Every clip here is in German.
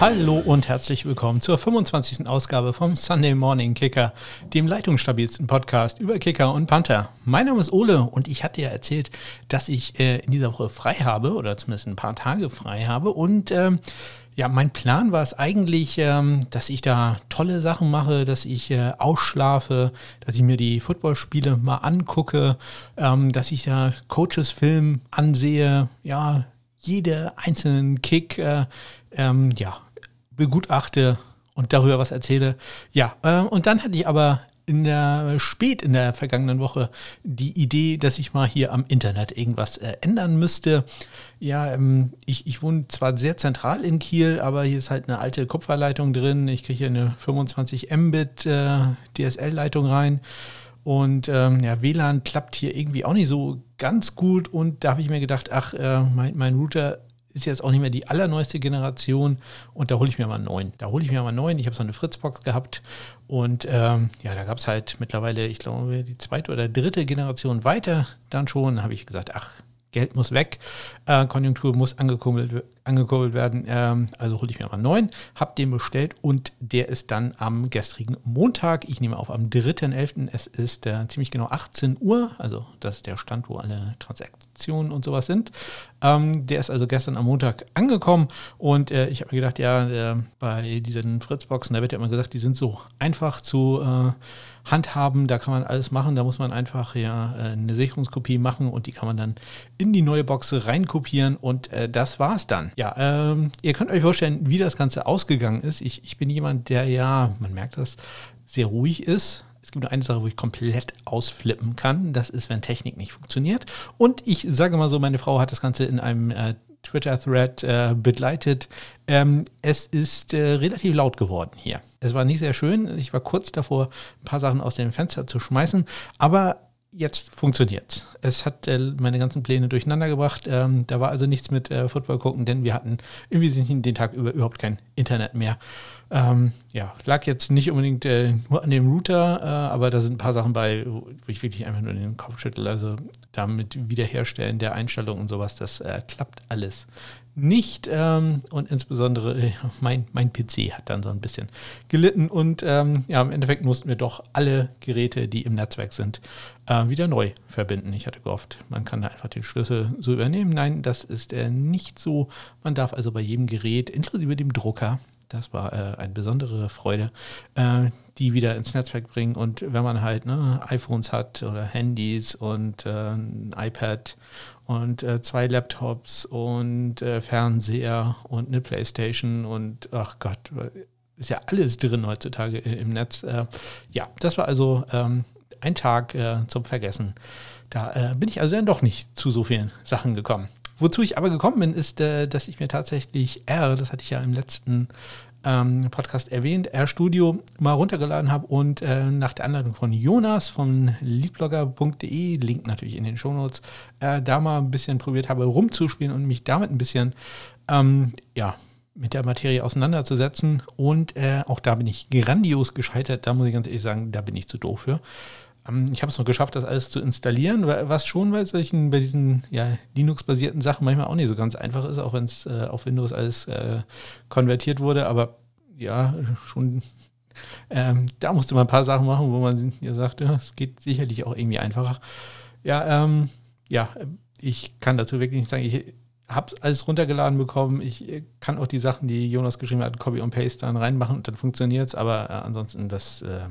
Hallo und herzlich willkommen zur 25. Ausgabe vom Sunday Morning Kicker, dem leitungsstabilsten Podcast über Kicker und Panther. Mein Name ist Ole und ich hatte ja erzählt, dass ich äh, in dieser Woche frei habe oder zumindest ein paar Tage frei habe und ähm, ja, mein Plan war es eigentlich, ähm, dass ich da tolle Sachen mache, dass ich äh, ausschlafe, dass ich mir die Footballspiele mal angucke, ähm, dass ich da Coaches-Film ansehe, ja, jede einzelnen Kick, äh, ähm, ja, begutachte und darüber was erzähle. Ja, äh, und dann hatte ich aber in der spät in der vergangenen Woche die Idee, dass ich mal hier am Internet irgendwas äh, ändern müsste. Ja, ähm, ich, ich wohne zwar sehr zentral in Kiel, aber hier ist halt eine alte Kupferleitung drin. Ich kriege hier eine 25 Mbit äh, DSL-Leitung rein. Und ähm, ja, WLAN klappt hier irgendwie auch nicht so ganz gut. Und da habe ich mir gedacht, ach, äh, mein, mein Router ist jetzt auch nicht mehr die allerneueste Generation und da hole ich mir mal einen neuen. Da hole ich mir mal einen neuen. Ich habe so eine Fritzbox gehabt und ähm, ja, da gab es halt mittlerweile, ich glaube, die zweite oder dritte Generation weiter dann schon. Habe ich gesagt, ach, Geld muss weg, äh, Konjunktur muss angekurbelt, angekurbelt werden. Ähm, also hole ich mir mal einen neuen, habe den bestellt und der ist dann am gestrigen Montag, ich nehme auf am 3.11., es ist äh, ziemlich genau 18 Uhr, also das ist der Stand, wo alle Transaktionen und sowas sind. Ähm, der ist also gestern am Montag angekommen und äh, ich habe mir gedacht, ja, bei diesen Fritzboxen, da wird ja immer gesagt, die sind so einfach zu äh, handhaben, da kann man alles machen, da muss man einfach ja äh, eine Sicherungskopie machen und die kann man dann in die neue Box reinkopieren und äh, das war's dann. Ja, ähm, ihr könnt euch vorstellen, wie das Ganze ausgegangen ist. Ich, ich bin jemand, der ja, man merkt das, sehr ruhig ist. Es gibt nur eine Sache, wo ich komplett ausflippen kann. Das ist, wenn Technik nicht funktioniert. Und ich sage mal so, meine Frau hat das Ganze in einem äh, Twitter-Thread äh, begleitet. Ähm, es ist äh, relativ laut geworden hier. Es war nicht sehr schön. Ich war kurz davor, ein paar Sachen aus dem Fenster zu schmeißen. Aber jetzt funktioniert es. hat äh, meine ganzen Pläne durcheinander gebracht. Ähm, da war also nichts mit äh, Football gucken, denn wir hatten irgendwie den Tag über überhaupt kein Internet mehr. Ähm, ja, lag jetzt nicht unbedingt äh, nur an dem Router, äh, aber da sind ein paar Sachen bei, wo ich wirklich einfach nur den Kopf schüttel. Also damit Wiederherstellen der Einstellungen und sowas, das äh, klappt alles nicht. Ähm, und insbesondere äh, mein, mein PC hat dann so ein bisschen gelitten. Und ähm, ja, im Endeffekt mussten wir doch alle Geräte, die im Netzwerk sind, äh, wieder neu verbinden. Ich hatte gehofft, man kann da einfach den Schlüssel so übernehmen. Nein, das ist äh, nicht so. Man darf also bei jedem Gerät, inklusive dem Drucker, das war äh, eine besondere Freude, äh, die wieder ins Netzwerk bringen. Und wenn man halt ne, iPhones hat oder Handys und äh, ein iPad und äh, zwei Laptops und äh, Fernseher und eine Playstation und ach Gott, ist ja alles drin heutzutage im Netz. Äh, ja, das war also ähm, ein Tag zum Vergessen. Da bin ich also dann doch nicht zu so vielen Sachen gekommen. Wozu ich aber gekommen bin, ist, äh, dass ich mir tatsächlich R, das hatte ich ja im letzten ähm, Podcast erwähnt, R-Studio mal runtergeladen habe und äh, nach der Anleitung von Jonas von leadblogger.de, Link natürlich in den Shownotes, äh, da mal ein bisschen probiert habe rumzuspielen und mich damit ein bisschen ähm, ja, mit der Materie auseinanderzusetzen. Und äh, auch da bin ich grandios gescheitert. Da muss ich ganz ehrlich sagen, da bin ich zu doof für. Ähm, ich habe es noch geschafft, das alles zu installieren, was schon bei solchen, bei diesen ja, Linux-basierten Sachen manchmal auch nicht so ganz einfach ist, auch wenn es äh, auf Windows alles äh, konvertiert wurde. Aber ja, schon ähm, da musste man ein paar Sachen machen, wo man ja sagte, es geht sicherlich auch irgendwie einfacher. Ja, ähm, ja, ich kann dazu wirklich nicht sagen, ich habe alles runtergeladen bekommen. Ich kann auch die Sachen, die Jonas geschrieben hat, Copy und Paste dann reinmachen und dann funktioniert es. Aber äh, ansonsten, das äh,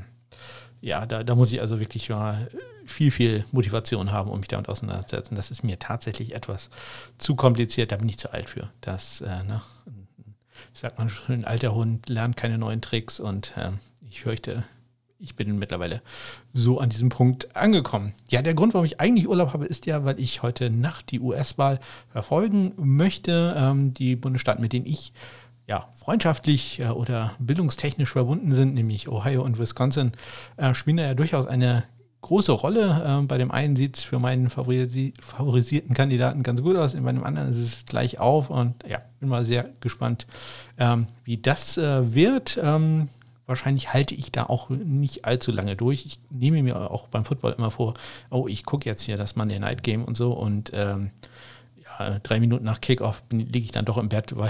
ja, da, da muss ich also wirklich mal viel, viel Motivation haben, um mich damit auseinanderzusetzen. Das ist mir tatsächlich etwas zu kompliziert, da bin ich zu alt für. Das, äh, ne, ich sag mal schon, ein alter Hund lernt keine neuen Tricks und äh, ich fürchte, ich bin mittlerweile so an diesem Punkt angekommen. Ja, der Grund, warum ich eigentlich Urlaub habe, ist ja, weil ich heute Nacht die US-Wahl verfolgen möchte. Ähm, die Bundesstaaten, mit denen ich ja, freundschaftlich äh, oder bildungstechnisch verbunden sind, nämlich Ohio und Wisconsin, äh, spielen da ja durchaus eine große Rolle. Äh, bei dem einen sieht es für meinen favorisi favorisierten Kandidaten ganz gut aus, bei dem anderen ist es gleich auf und ja, bin mal sehr gespannt, ähm, wie das äh, wird. Ähm, wahrscheinlich halte ich da auch nicht allzu lange durch. Ich nehme mir auch beim Football immer vor, oh, ich gucke jetzt hier das Monday Night Game und so und ähm, ja, drei Minuten nach Kickoff liege ich dann doch im Bett, weil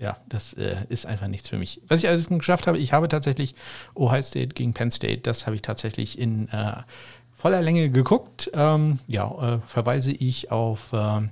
ja, das äh, ist einfach nichts für mich. Was ich alles geschafft habe, ich habe tatsächlich Ohio State gegen Penn State, das habe ich tatsächlich in äh, voller Länge geguckt. Ähm, ja, äh, verweise ich auf, ähm,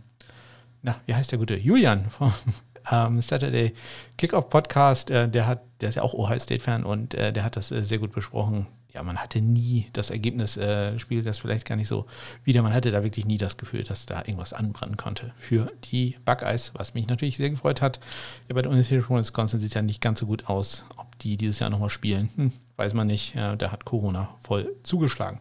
na, wie heißt der gute? Julian vom ähm, Saturday Kickoff Podcast. Äh, der hat, der ist ja auch Ohio State-Fan und äh, der hat das äh, sehr gut besprochen ja, man hatte nie das Ergebnis, äh, spielt das vielleicht gar nicht so wieder. Man hatte da wirklich nie das Gefühl, dass da irgendwas anbrennen konnte für die Buckeyes, was mich natürlich sehr gefreut hat. Ja, bei der Universität von Wisconsin sieht es ja nicht ganz so gut aus. Ob die dieses Jahr nochmal spielen, hm, weiß man nicht. Ja, da hat Corona voll zugeschlagen.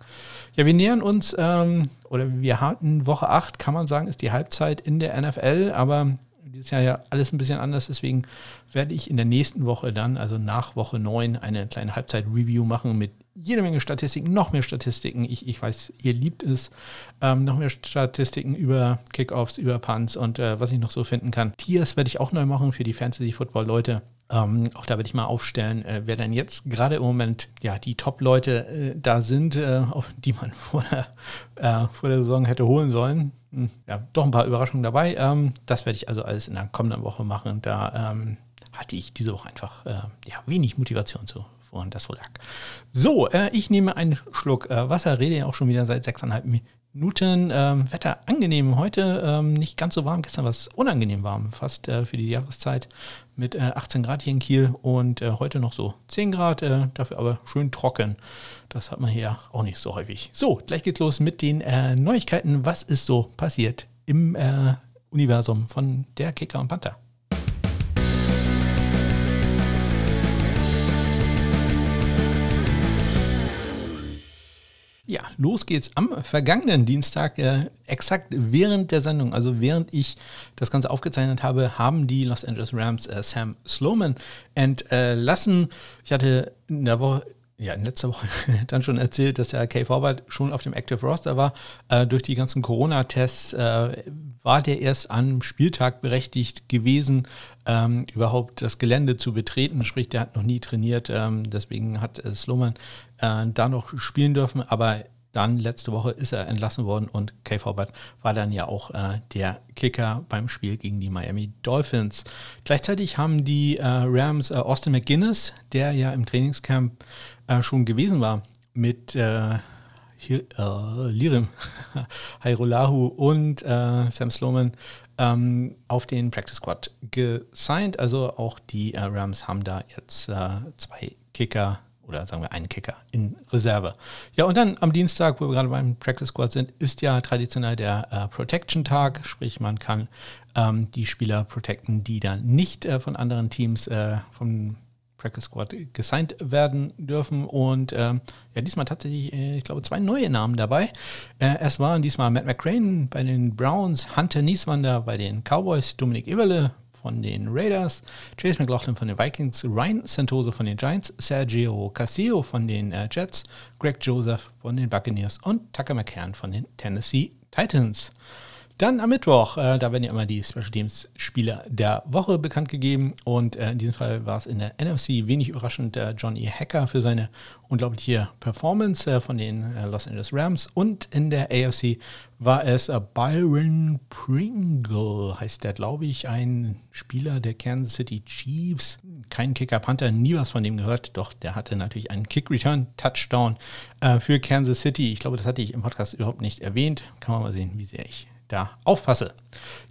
Ja, wir nähern uns, ähm, oder wir hatten Woche 8, kann man sagen, ist die Halbzeit in der NFL, aber dieses Jahr ja alles ein bisschen anders, deswegen werde ich in der nächsten Woche dann, also nach Woche 9, eine kleine Halbzeit-Review machen mit jede Menge Statistiken, noch mehr Statistiken. Ich, ich weiß, ihr liebt es. Ähm, noch mehr Statistiken über Kickoffs, über Punts und äh, was ich noch so finden kann. Tiers werde ich auch neu machen für die Fantasy-Football-Leute. Ähm, auch da werde ich mal aufstellen, äh, wer denn jetzt gerade im Moment ja die Top-Leute äh, da sind, äh, auf die man vor der, äh, vor der Saison hätte holen sollen. Hm, ja, doch ein paar Überraschungen dabei. Ähm, das werde ich also alles in der kommenden Woche machen. Da ähm, hatte ich diese Woche einfach äh, ja, wenig Motivation zu woran das wohl lag. So, äh, ich nehme einen Schluck äh, Wasser, rede ja auch schon wieder seit sechseinhalb Minuten. Ähm, Wetter angenehm heute, ähm, nicht ganz so warm. Gestern war es unangenehm warm, fast äh, für die Jahreszeit mit 18 äh, Grad hier in Kiel und äh, heute noch so 10 Grad, äh, dafür aber schön trocken. Das hat man hier auch nicht so häufig. So, gleich geht's los mit den Neuigkeiten. Was ist so passiert im Universum von der Kicker und Panther? Ja, los geht's am vergangenen Dienstag, äh, exakt während der Sendung, also während ich das Ganze aufgezeichnet habe, haben die Los Angeles Rams äh, Sam Sloman entlassen. Ich hatte in der Woche ja, in letzter Woche dann schon erzählt, dass der Kay Forward schon auf dem Active Roster war. Äh, durch die ganzen Corona-Tests äh, war der erst am Spieltag berechtigt gewesen, ähm, überhaupt das Gelände zu betreten. Sprich, der hat noch nie trainiert. Ähm, deswegen hat äh, Sloman äh, da noch spielen dürfen. Aber dann letzte Woche ist er entlassen worden und Kay Forward war dann ja auch äh, der Kicker beim Spiel gegen die Miami Dolphins. Gleichzeitig haben die äh, Rams Austin McGuinness, der ja im Trainingscamp äh, schon gewesen war mit äh, hier, äh, Lirim Hairolahu und äh, Sam Sloman ähm, auf den Practice Squad gesigned. Also auch die äh, Rams haben da jetzt äh, zwei Kicker oder sagen wir einen Kicker in Reserve. Ja, und dann am Dienstag, wo wir gerade beim Practice Squad sind, ist ja traditionell der äh, Protection-Tag, sprich man kann ähm, die Spieler protecten, die dann nicht äh, von anderen Teams äh, vom Practice Squad gesigned werden dürfen. Und ähm, ja, diesmal tatsächlich, äh, ich glaube, zwei neue Namen dabei. Äh, es waren diesmal Matt McCrane bei den Browns, Hunter Nieswander bei den Cowboys, Dominik Eberle von den Raiders, Chase McLaughlin von den Vikings, Ryan Santoso von den Giants, Sergio Castillo von den äh, Jets, Greg Joseph von den Buccaneers und Tucker McCann von den Tennessee Titans. Dann am Mittwoch, äh, da werden ja immer die Special Teams Spieler der Woche bekannt gegeben und äh, in diesem Fall war es in der NFC wenig überraschend der Johnny Hacker für seine unglaubliche Performance äh, von den äh, Los Angeles Rams und in der AFC war es äh, Byron Pringle, heißt der, glaube ich, ein Spieler der Kansas City Chiefs. Kein Kicker Panther, nie was von dem gehört, doch der hatte natürlich einen Kick-Return-Touchdown äh, für Kansas City. Ich glaube, das hatte ich im Podcast überhaupt nicht erwähnt. Kann man mal sehen, wie sehr ich da aufpasse.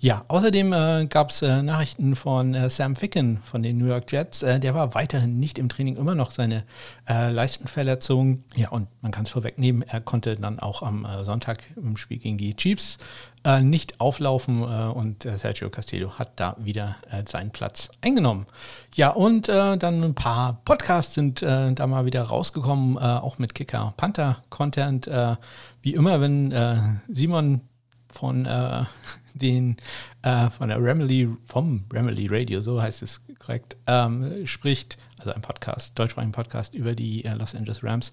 Ja, außerdem äh, gab es äh, Nachrichten von äh, Sam Ficken von den New York Jets. Äh, der war weiterhin nicht im Training, immer noch seine äh, Leistenverletzung. Ja, und man kann es vorwegnehmen, er konnte dann auch am äh, Sonntag im Spiel gegen die Chiefs nicht auflaufen und Sergio Castillo hat da wieder seinen Platz eingenommen. Ja, und dann ein paar Podcasts sind da mal wieder rausgekommen, auch mit Kicker Panther Content. wie immer, wenn Simon von äh, den äh, von der Remedy, vom Remedy Radio, so heißt es korrekt, ähm, spricht, also ein Podcast, deutschsprachigen Podcast über die äh, Los Angeles Rams,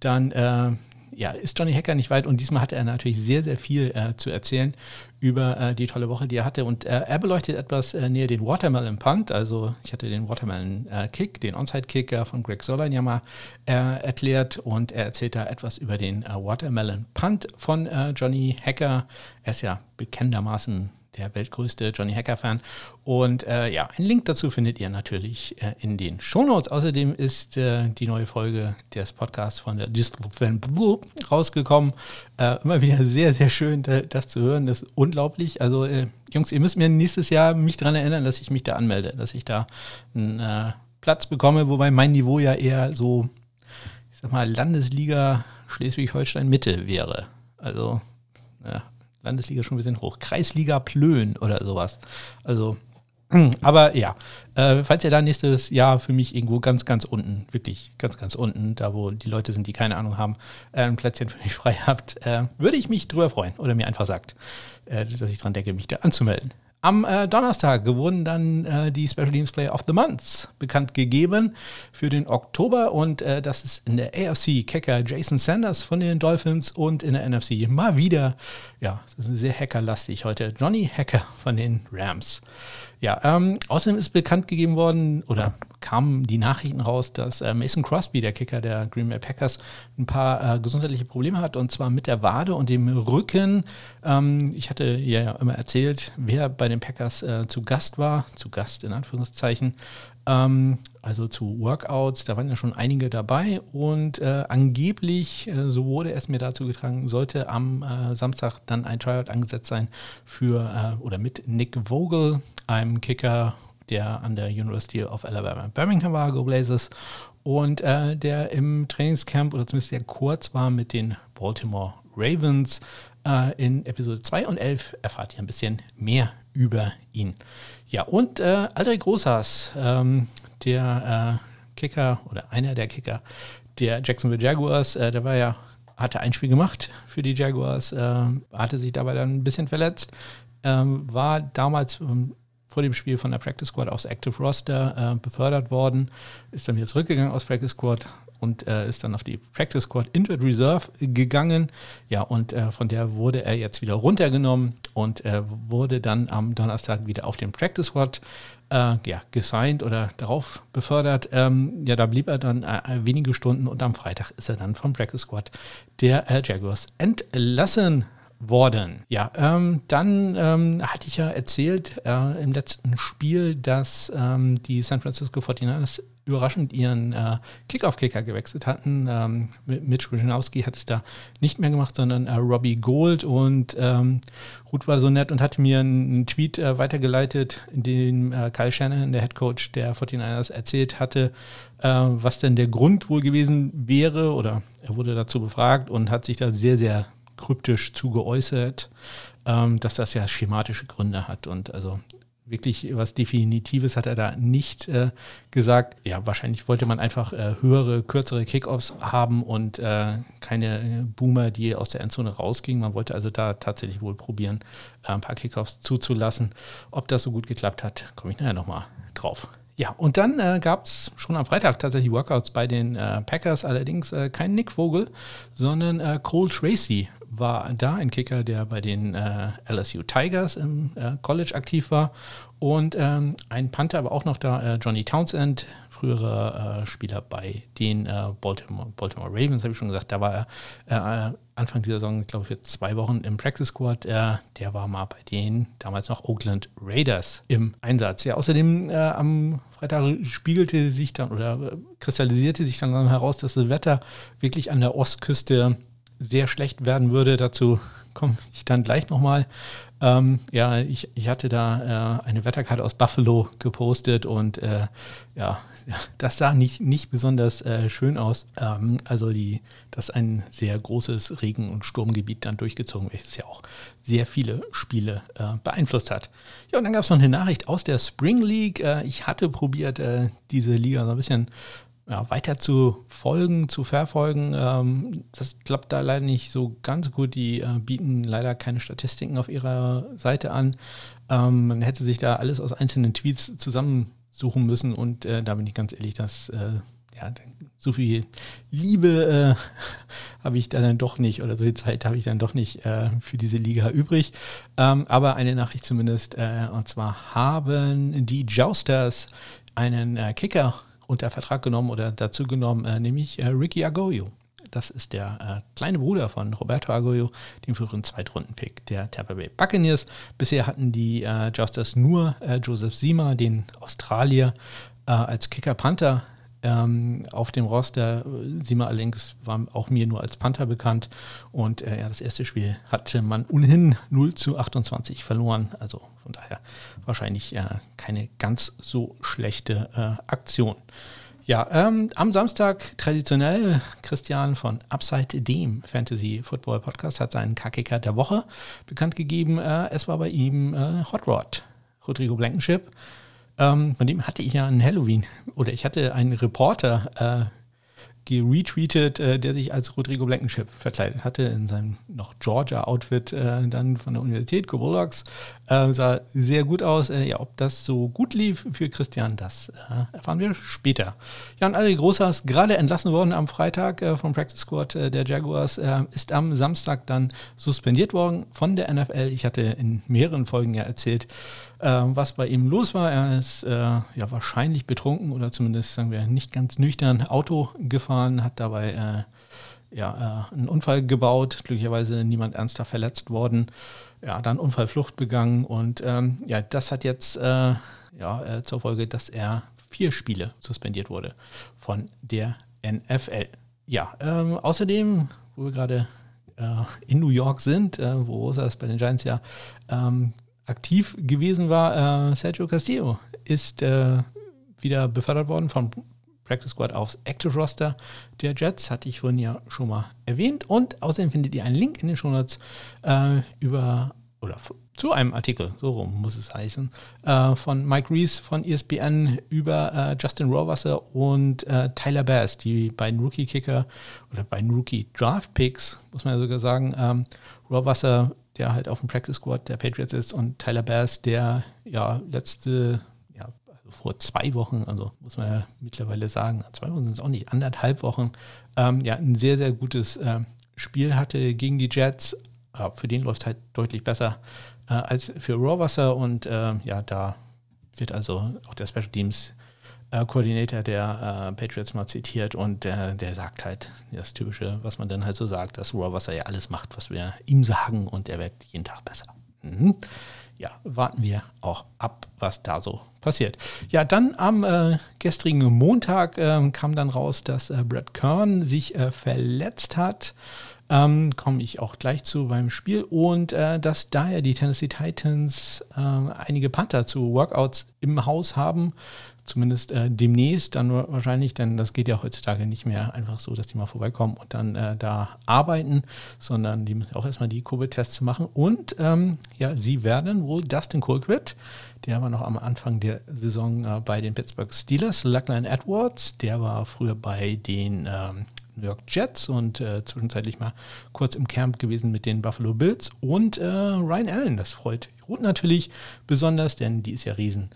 dann äh, ja, ist Johnny Hacker nicht weit und diesmal hatte er natürlich sehr, sehr viel äh, zu erzählen über äh, die tolle Woche, die er hatte. Und äh, er beleuchtet etwas äh, näher den Watermelon Punt. Also ich hatte den Watermelon äh, Kick, den Onside Kick von Greg Solan ja mal äh, erklärt und er erzählt da etwas über den Watermelon Punt von Johnny Hacker. Er ist ja bekennendermaßen der weltgrößte Johnny Hacker-Fan. Und äh, ja, einen Link dazu findet ihr natürlich äh, in den Shownotes. Außerdem ist äh, die neue Folge des Podcasts von der Distel Fan rausgekommen. Äh, immer wieder sehr, sehr schön, das zu hören. Das ist unglaublich. Also, äh, Jungs, ihr müsst mir nächstes Jahr mich daran erinnern, dass ich mich da anmelde, dass ich da einen äh, Platz bekomme, wobei mein Niveau ja eher so, ich sag mal, Landesliga Schleswig-Holstein Mitte wäre. Also, ja, Landesliga schon ein bisschen hoch. Kreisliga Plön oder sowas. Also, aber ja, äh, falls ihr da nächstes Jahr für mich irgendwo ganz, ganz unten, wirklich ganz, ganz unten, da wo die Leute sind, die keine Ahnung haben, äh, ein Plätzchen für mich frei habt, äh, würde ich mich drüber freuen oder mir einfach sagt, äh, dass ich dran denke, mich da anzumelden. Am äh, Donnerstag wurden dann äh, die Special Teams Player of the Month bekannt gegeben für den Oktober und äh, das ist in der AFC Kicker Jason Sanders von den Dolphins und in der NFC mal wieder, ja, das ist sehr hackerlastig heute, Johnny Hacker von den Rams. Ja, ähm, außerdem ist bekannt gegeben worden oder kamen die Nachrichten raus, dass äh, Mason Crosby, der Kicker der Green Bay Packers, ein paar äh, gesundheitliche Probleme hat und zwar mit der Wade und dem Rücken. Ähm, ich hatte ja immer erzählt, wer bei den Packers äh, zu Gast war, zu Gast in Anführungszeichen, ähm, also zu Workouts, da waren ja schon einige dabei und äh, angeblich, äh, so wurde es mir dazu getragen, sollte am äh, Samstag dann ein Tryout angesetzt sein für äh, oder mit Nick Vogel, einem Kicker, der an der University of Alabama in Birmingham war, Go Blazers, und äh, der im Trainingscamp oder zumindest sehr kurz war mit den Baltimore Ravens. Äh, in Episode 2 und 11 erfahrt ihr ein bisschen mehr über ihn. Ja, und äh, Aldrich Großhaas, ähm, der äh, Kicker oder einer der Kicker der Jacksonville Jaguars, äh, der war ja, hatte ein Spiel gemacht für die Jaguars, äh, hatte sich dabei dann ein bisschen verletzt, ähm, war damals ähm, vor dem Spiel von der Practice Squad aus Active Roster äh, befördert worden, ist dann wieder zurückgegangen aus Practice Squad, und äh, ist dann auf die Practice Squad Injured Reserve gegangen. Ja, und äh, von der wurde er jetzt wieder runtergenommen und äh, wurde dann am Donnerstag wieder auf den Practice Squad äh, ja, gesigned oder darauf befördert. Ähm, ja, da blieb er dann äh, wenige Stunden und am Freitag ist er dann vom Practice Squad der äh, Jaguars entlassen worden. Ja, ähm, dann ähm, hatte ich ja erzählt äh, im letzten Spiel, dass ähm, die San Francisco 49ers überraschend ihren äh, Kickoff-Kicker gewechselt hatten. Ähm, Mitch Wischnowski hat es da nicht mehr gemacht, sondern äh, Robbie Gold und ähm, Ruth war so nett und hatte mir einen Tweet äh, weitergeleitet, in dem äh, Kyle Shannon, der Head Coach der 49ers, erzählt hatte, äh, was denn der Grund wohl gewesen wäre. Oder er wurde dazu befragt und hat sich da sehr, sehr kryptisch zugeäußert, ähm, dass das ja schematische Gründe hat. Und also wirklich was Definitives hat er da nicht äh, gesagt. Ja, wahrscheinlich wollte man einfach äh, höhere, kürzere Kickoffs haben und äh, keine Boomer, die aus der Endzone rausgingen. Man wollte also da tatsächlich wohl probieren, äh, ein paar Kickoffs zuzulassen. Ob das so gut geklappt hat, komme ich nachher nochmal drauf. Ja, und dann äh, gab es schon am Freitag tatsächlich Workouts bei den äh, Packers, allerdings äh, kein Nick Vogel, sondern äh, Cole Tracy war da, ein Kicker, der bei den äh, LSU Tigers im äh, College aktiv war. Und ähm, ein Panther aber auch noch da, Johnny Townsend, früherer Spieler bei den Baltimore, Baltimore Ravens, habe ich schon gesagt, da war er Anfang dieser Saison, ich glaube, für zwei Wochen im Practice Squad. Äh, der war mal bei den damals noch Oakland Raiders im Einsatz. Ja, außerdem äh, am Freitag spiegelte sich dann oder äh, kristallisierte sich dann heraus, dass das Wetter wirklich an der Ostküste sehr schlecht werden würde. Dazu komme ich dann gleich nochmal. Ähm, ja, ich, ich hatte da äh, eine Wetterkarte aus Buffalo gepostet und äh, ja, das sah nicht, nicht besonders äh, schön aus. Ähm, also die, dass ein sehr großes Regen- und Sturmgebiet dann durchgezogen, welches ja auch sehr viele Spiele äh, beeinflusst hat. Ja, und dann gab es noch eine Nachricht aus der Spring League. Äh, ich hatte probiert, äh, diese Liga so ein bisschen ja, weiter zu folgen, zu verfolgen. Ähm, das klappt da leider nicht so ganz gut. Die äh, bieten leider keine Statistiken auf ihrer Seite an. Ähm, man hätte sich da alles aus einzelnen Tweets zusammensuchen müssen und äh, da bin ich ganz ehrlich, dass äh, ja, so viel Liebe äh, habe ich da dann doch nicht oder so viel Zeit habe ich dann doch nicht äh, für diese Liga übrig. Ähm, aber eine Nachricht zumindest, äh, und zwar haben die Jousters einen Kicker unter Vertrag genommen oder dazu genommen, äh, nämlich äh, Ricky Agoyo. Das ist der äh, kleine Bruder von Roberto Aguayo, dem früheren Zweitrunden-Pick der Tampa Bay Buccaneers. Bisher hatten die äh, Justas nur äh, Joseph Sima, den Australier, äh, als Kicker-Panther ähm, auf dem Roster. Sima allerdings war auch mir nur als Panther bekannt. Und äh, ja, das erste Spiel hatte man ohnehin 0 zu 28 verloren. Also von daher wahrscheinlich äh, keine ganz so schlechte äh, Aktion. Ja, ähm, am Samstag traditionell Christian von Upside dem Fantasy Football Podcast hat seinen KKK der Woche bekannt gegeben. Äh, es war bei ihm äh, Hot Rod, Rodrigo Blankenship. Ähm, von dem hatte ich ja einen Halloween oder ich hatte einen Reporter äh, geretweetet, äh, der sich als Rodrigo Blankenship verkleidet hatte in seinem noch Georgia-Outfit äh, dann von der Universität, Go. Äh, sah sehr gut aus. Äh, ja, ob das so gut lief für Christian, das äh, erfahren wir später. Ja, und Ari Großers, gerade entlassen worden am Freitag äh, vom Practice Squad der Jaguars, ist am Samstag dann suspendiert worden von der NFL. Ich hatte in mehreren Folgen ja erzählt, was bei ihm los war. Er ist ja wahrscheinlich betrunken oder zumindest sagen wir nicht ganz nüchtern Auto gefahren, hat dabei ja, einen Unfall gebaut, glücklicherweise niemand ernster verletzt worden ja, dann Unfallflucht begangen und ähm, ja, das hat jetzt äh, ja, äh, zur Folge, dass er vier Spiele suspendiert wurde von der NFL. Ja, ähm, außerdem, wo wir gerade äh, in New York sind, äh, wo Rosas bei den Giants ja ähm, aktiv gewesen war, äh, Sergio Castillo ist äh, wieder befördert worden von Practice Squad aufs Active Roster der Jets, hatte ich vorhin ja schon mal erwähnt. Und außerdem findet ihr einen Link in den Shownotes äh, über oder zu einem Artikel, so rum muss es heißen, äh, von Mike Reese von ESPN über äh, Justin Rohrwasser und äh, Tyler Bass, die beiden Rookie-Kicker oder beiden Rookie-Draft-Picks, muss man ja sogar sagen. Ähm, Rohrwasser, der halt auf dem Practice Squad der Patriots ist und Tyler Bass, der ja letzte vor zwei Wochen, also muss man ja mittlerweile sagen, zwei Wochen sind es auch nicht, anderthalb Wochen, ähm, ja, ein sehr, sehr gutes äh, Spiel hatte gegen die Jets. Äh, für den läuft es halt deutlich besser äh, als für Rohrwasser und äh, ja, da wird also auch der Special Teams äh, Koordinator der äh, Patriots mal zitiert und der, der sagt halt das Typische, was man dann halt so sagt, dass Rohrwasser ja alles macht, was wir ihm sagen und er wird jeden Tag besser. Mhm ja, warten wir auch ab, was da so passiert. Ja, dann am äh, gestrigen Montag äh, kam dann raus, dass äh, Brad Kern sich äh, verletzt hat. Ähm, Komme ich auch gleich zu beim Spiel. Und äh, dass daher die Tennessee Titans ähm, einige Panther zu Workouts im Haus haben, zumindest äh, demnächst dann wahrscheinlich, denn das geht ja heutzutage nicht mehr einfach so, dass die mal vorbeikommen und dann äh, da arbeiten, sondern die müssen auch erstmal die Covid-Tests machen. Und ähm, ja, sie werden wohl Dustin Colquitt, der war noch am Anfang der Saison äh, bei den Pittsburgh Steelers, Luckline Edwards, der war früher bei den ähm, New York Jets und äh, zwischenzeitlich mal kurz im Camp gewesen mit den Buffalo Bills und äh, Ryan Allen, das freut Ruth natürlich besonders, denn die ist ja riesen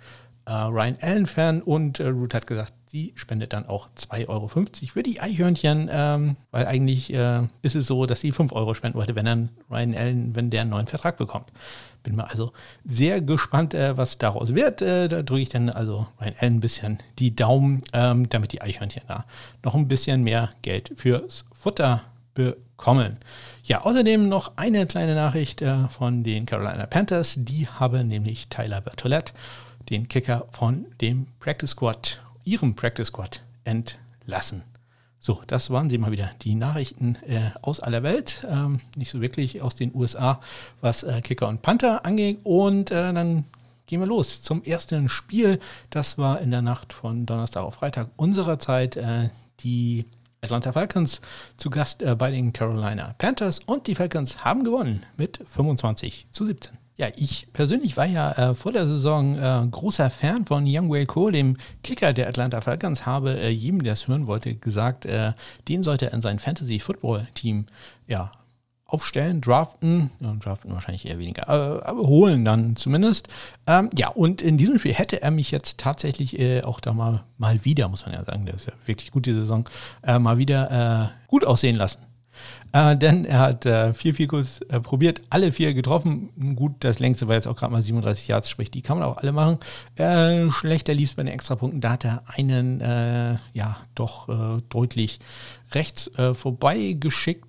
äh, Ryan Allen-Fan und äh, Ruth hat gesagt, sie spendet dann auch 2,50 Euro für die Eichhörnchen, ähm, weil eigentlich äh, ist es so, dass sie 5 Euro spenden wollte, wenn dann Ryan Allen, wenn der einen neuen Vertrag bekommt. Bin mal also sehr gespannt, äh, was daraus wird. Äh, da drücke ich dann also Ryan Allen ein bisschen die Daumen, ähm, damit die Eichhörnchen da noch ein bisschen mehr Geld fürs Futter bekommen. Ja, außerdem noch eine kleine Nachricht äh, von den Carolina Panthers. Die haben nämlich Tyler Bertolette den Kicker von dem Practice Squad, ihrem Practice Squad, entlassen. So, das waren sie mal wieder. Die Nachrichten äh, aus aller Welt, ähm, nicht so wirklich aus den USA, was äh, Kicker und Panther angeht. Und äh, dann gehen wir los zum ersten Spiel. Das war in der Nacht von Donnerstag auf Freitag unserer Zeit. Äh, die Atlanta Falcons zu Gast äh, bei den Carolina Panthers und die Falcons haben gewonnen mit 25 zu 17. Ja, ich persönlich war ja äh, vor der Saison äh, großer Fan von Young Wei Ko, dem Kicker der Atlanta Falcons, habe äh, jedem, der es hören wollte, gesagt, äh, den sollte er in sein Fantasy Football Team ja, aufstellen, draften, ja, draften wahrscheinlich eher weniger, aber, aber holen dann zumindest. Ähm, ja, und in diesem Spiel hätte er mich jetzt tatsächlich äh, auch da mal, mal wieder, muss man ja sagen, der ist ja wirklich gut die Saison, äh, mal wieder gut aussehen lassen. Äh, denn er hat äh, vier Fikus äh, probiert, alle vier getroffen. Gut, das längste war jetzt auch gerade mal 37 Yards, sprich, die kann man auch alle machen. Äh, schlechter lief es bei den Extrapunkten. Da hat er einen, äh, ja, doch äh, deutlich rechts vorbei geschickt,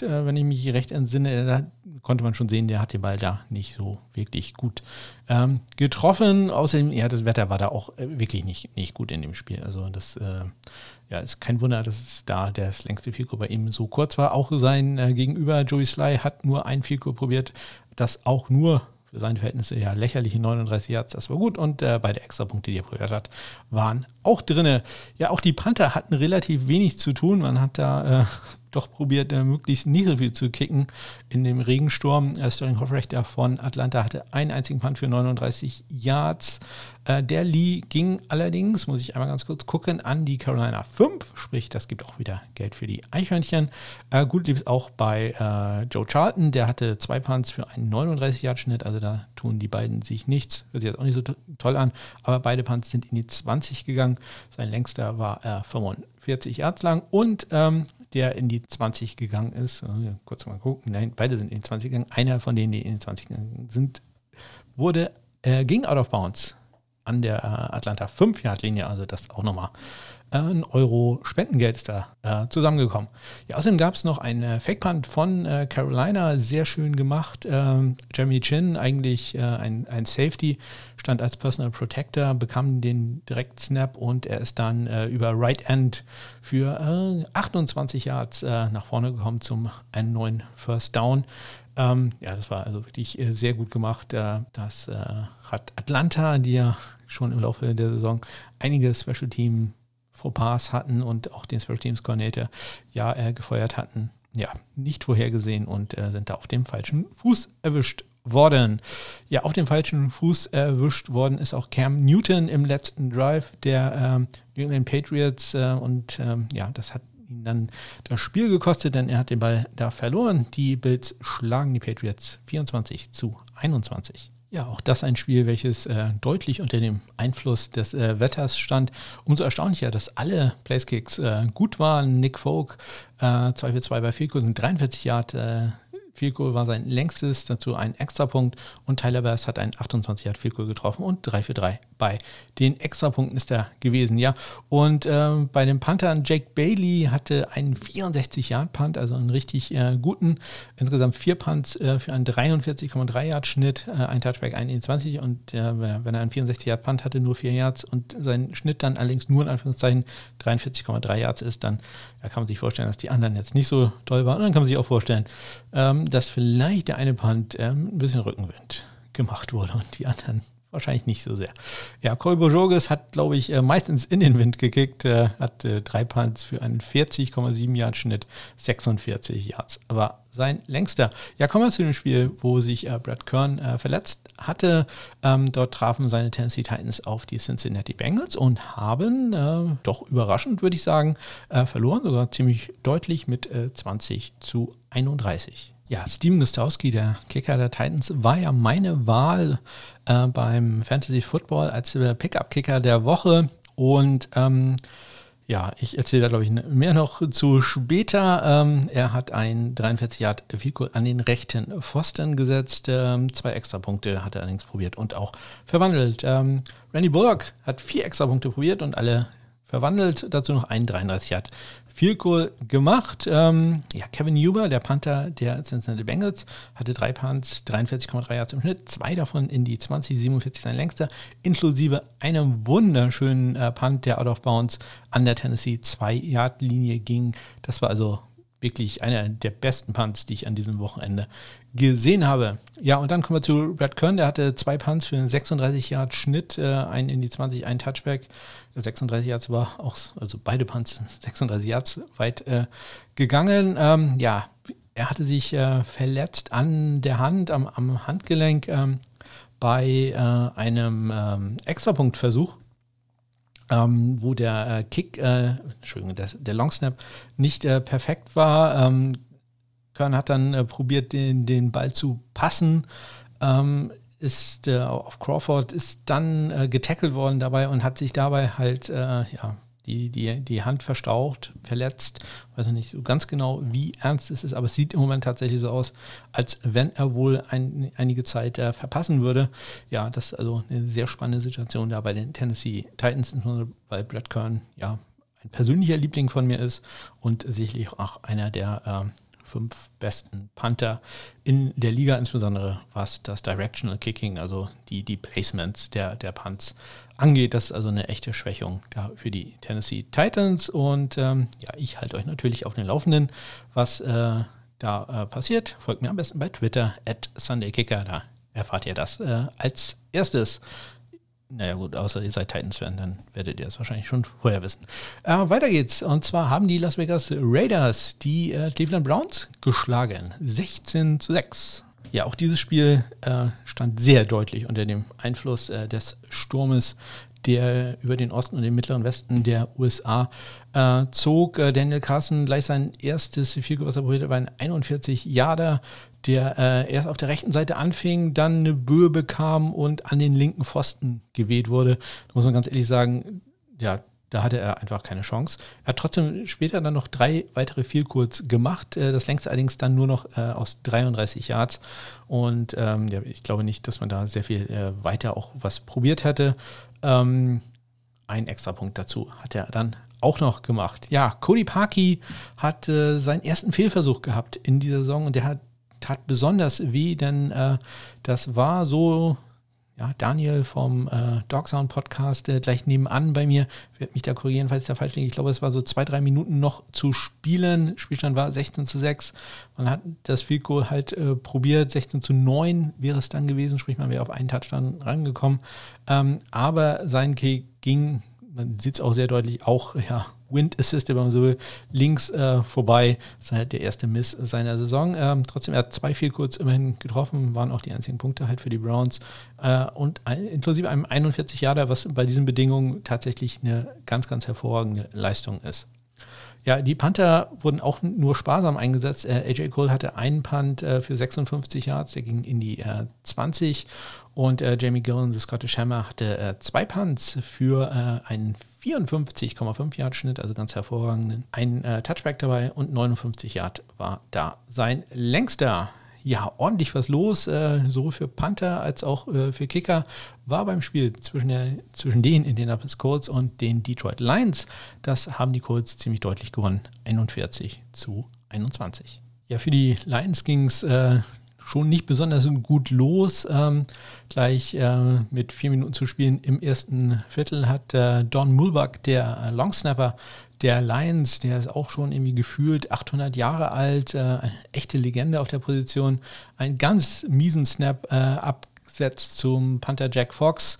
wenn ich mich recht entsinne. Da konnte man schon sehen, der hat den Ball da nicht so wirklich gut ähm, getroffen. Außerdem, ja, das Wetter war da auch wirklich nicht, nicht gut in dem Spiel. Also das ja, ist kein Wunder, dass da das längste Fico bei ihm so kurz war. Auch sein äh, Gegenüber Joey Sly hat nur ein Fico probiert, das auch nur für seine Verhältnisse ja lächerliche 39 Yards, das war gut. Und äh, beide Extrapunkte, die er probiert hat, waren auch drinne. Ja, auch die Panther hatten relativ wenig zu tun. Man hat da äh, doch probiert, äh, möglichst nicht so viel zu kicken in dem Regensturm. Äh, Sterling Hoffrechter von Atlanta hatte einen einzigen Punt für 39 Yards. Äh, der Lee ging allerdings, muss ich einmal ganz kurz gucken, an die Carolina 5, sprich, das gibt auch wieder Geld für die Eichhörnchen. Gut lief es auch bei Joe Charlton, der hatte zwei Punts für einen 39-Yard-Schnitt, also da tun die beiden sich nichts. Hört sich jetzt auch nicht so toll an, aber beide Punts sind in die 20 gegangen. Sein längster war äh, 45 Yards lang und ähm, der in die 20 gegangen ist. Kurz mal gucken. Nein, beide sind in die 20 gegangen. Einer von denen, die in die 20 gegangen sind, wurde, äh, ging out of bounds an der äh, Atlanta 5-Yard-Linie. Also das auch nochmal ein Euro Spendengeld ist da äh, zusammengekommen. Ja, außerdem gab es noch einen äh, Fake-Punt von äh, Carolina, sehr schön gemacht. Ähm, Jeremy Chin, eigentlich äh, ein, ein Safety, stand als Personal Protector, bekam den Direkt-Snap und er ist dann äh, über Right End für 28 Yards nach vorne gekommen zum einen neuen First Down. Ähm, ja, das war also wirklich sehr gut gemacht. das hat Atlanta, die ja schon im Laufe der Saison einige Special Team Fauxpas hatten und auch den Special Teams Coordinator ja äh, gefeuert hatten. Ja, nicht vorhergesehen und äh, sind da auf dem falschen Fuß erwischt worden. Ja, auf dem falschen Fuß erwischt worden ist auch Cam Newton im letzten Drive der ähm, New England Patriots äh, und ähm, ja, das hat ihn dann das Spiel gekostet, denn er hat den Ball da verloren. Die Bills schlagen die Patriots 24 zu 21. Ja, auch das ein Spiel, welches äh, deutlich unter dem Einfluss des äh, Wetters stand. Umso erstaunlicher, dass alle Placekicks äh, gut waren. Nick Folk, äh, 2 für 2 bei Field 43 Yard äh, Field Goal war sein längstes, dazu ein Extrapunkt und Tyler Bass hat einen 28 Yard Field Goal getroffen und 3 für 3 bei den Extrapunkten ist er gewesen, ja. Und äh, bei den Panthern, Jake Bailey hatte einen 64 Yard Punt, also einen richtig äh, guten, insgesamt vier Punts äh, für einen 43,3 Yard Schnitt, äh, ein Touchback, ein 21 und wenn er einen 64 Yard Punt hatte, nur vier Yards und sein Schnitt dann allerdings nur in Anführungszeichen 43,3 Yards ist, dann ja, kann man sich vorstellen, dass die anderen jetzt nicht so toll waren. Und dann kann man sich auch vorstellen, ähm, dass vielleicht der eine Punt ähm, ein bisschen Rückenwind gemacht wurde und die anderen wahrscheinlich nicht so sehr. Ja, Corey Bojorges hat, glaube ich, äh, meistens in den Wind gekickt, äh, hat äh, drei Punts für einen 40,7 Yard Schnitt, 46 Yards. Aber sein längster. Ja, kommen wir zu dem Spiel, wo sich Brad Kern verletzt hatte. Ähm, dort trafen seine Tennessee Titans auf die Cincinnati Bengals und haben, doch überraschend würde ich sagen, verloren, sogar ziemlich deutlich mit 20 äh, zu 31. Ja, Steven Gostowski, der Kicker der Titans, war ja meine Wahl äh, beim Fantasy Football als Pickup-Kicker der Woche und ähm, ja, ich erzähle da, glaube ich, mehr noch zu später. Ähm, er hat ein 43 Yard Vehicle an den rechten Pfosten gesetzt. Ähm, zwei Extrapunkte hat er allerdings probiert und auch verwandelt. Ähm, Randy Bullock hat vier Extrapunkte probiert und alle verwandelt. Dazu noch einen 33 Yard viel Goal gemacht. Ähm, ja, Kevin Huber, der Panther der Cincinnati Bengals, hatte drei Punts, 43,3 Yards im Schnitt, zwei davon in die 20, 47 sein längster, inklusive einem wunderschönen äh, Punt, der out of bounds an der Tennessee 2-Yard-Linie ging. Das war also wirklich einer der besten Punts, die ich an diesem Wochenende gesehen habe. Ja, und dann kommen wir zu Brad Kern, der hatte zwei Punts für einen 36 Yard Schnitt, äh, einen in die 20, ein Touchback. 36 Yards war auch, also beide Punts 36 Yards weit äh, gegangen. Ähm, ja, er hatte sich äh, verletzt an der Hand, am, am Handgelenk ähm, bei äh, einem ähm, Extrapunktversuch ähm, wo der äh, Kick, äh, Entschuldigung, der, der Long Snap nicht äh, perfekt war. Ähm, Kern hat dann äh, probiert, den, den Ball zu passen. Ähm, ist äh, auf Crawford, ist dann äh, getackelt worden dabei und hat sich dabei halt ja, die, die, die Hand verstaucht, verletzt. Weiß nicht so ganz genau, wie ernst es ist, aber es sieht im Moment tatsächlich so aus, als wenn er wohl ein, einige Zeit äh, verpassen würde. Ja, das ist also eine sehr spannende Situation da bei den Tennessee Titans, weil Brad Kern ja ein persönlicher Liebling von mir ist und sicherlich auch einer der äh, fünf besten Panther in der Liga, insbesondere was das Directional Kicking, also die, die Placements der, der Punts angeht. Das ist also eine echte Schwächung für die Tennessee Titans. Und ähm, ja, ich halte euch natürlich auf den Laufenden, was äh, da äh, passiert. Folgt mir am besten bei Twitter at SundayKicker, da erfahrt ihr das äh, als erstes. Naja gut, außer ihr seid Titans-Fan, dann werdet ihr es wahrscheinlich schon vorher wissen. Äh, weiter geht's. Und zwar haben die Las Vegas Raiders die äh, Cleveland Browns geschlagen. 16 zu 6. Ja, auch dieses Spiel äh, stand sehr deutlich unter dem Einfluss äh, des Sturmes, der über den Osten und den mittleren Westen der USA äh, zog. Äh, Daniel Carson gleich sein erstes Vielgewasser probierte bei einem 41 Jahre der äh, erst auf der rechten Seite anfing, dann eine Böe bekam und an den linken Pfosten geweht wurde. Da muss man ganz ehrlich sagen, ja, da hatte er einfach keine Chance. Er hat trotzdem später dann noch drei weitere Vielkurz gemacht. Äh, das längste allerdings dann nur noch äh, aus 33 Yards. Und ähm, ja, ich glaube nicht, dass man da sehr viel äh, weiter auch was probiert hätte. Ähm, ein extra Punkt dazu hat er dann auch noch gemacht. Ja, Cody Parkey hat äh, seinen ersten Fehlversuch gehabt in dieser Saison und der hat tat besonders weh, denn äh, das war so, ja, Daniel vom äh, Dog Sound Podcast äh, gleich nebenan bei mir, wird mich da korrigieren, falls ich da falsch liege. Ich glaube, es war so zwei, drei Minuten noch zu spielen. Spielstand war 16 zu 6. Man hat das Field Goal halt äh, probiert. 16 zu 9 wäre es dann gewesen, sprich, man wäre auf einen Touchdown rangekommen. Ähm, aber sein Kick ging man sieht es auch sehr deutlich, auch ja, Wind Assisted, wenn man so will, links äh, vorbei. Das ist halt der erste Miss seiner Saison. Ähm, trotzdem, er hat zwei viel kurz immerhin getroffen, waren auch die einzigen Punkte halt für die Browns. Äh, und ein, inklusive einem 41 Jahre, was bei diesen Bedingungen tatsächlich eine ganz, ganz hervorragende Leistung ist. Ja, die Panther wurden auch nur sparsam eingesetzt. Äh, AJ Cole hatte einen Punt äh, für 56 Yards, der ging in die äh, 20 und äh, Jamie Gillen, der Scottish Hammer, hatte äh, zwei Punts für äh, einen 54,5 Yard Schnitt, also ganz hervorragenden. Ein Touchback dabei und 59 Yard war da sein längster ja, ordentlich was los, äh, sowohl für Panther als auch äh, für Kicker, war beim Spiel zwischen, der, zwischen den Indianapolis Colts und den Detroit Lions. Das haben die Colts ziemlich deutlich gewonnen, 41 zu 21. Ja, für die Lions ging es äh, schon nicht besonders gut los. Ähm, gleich äh, mit vier Minuten zu spielen im ersten Viertel hat äh, Don Mulbach, der äh, Longsnapper, der Lions, der ist auch schon irgendwie gefühlt 800 Jahre alt, äh, eine echte Legende auf der Position, einen ganz miesen Snap äh, abgesetzt zum Panther Jack Fox.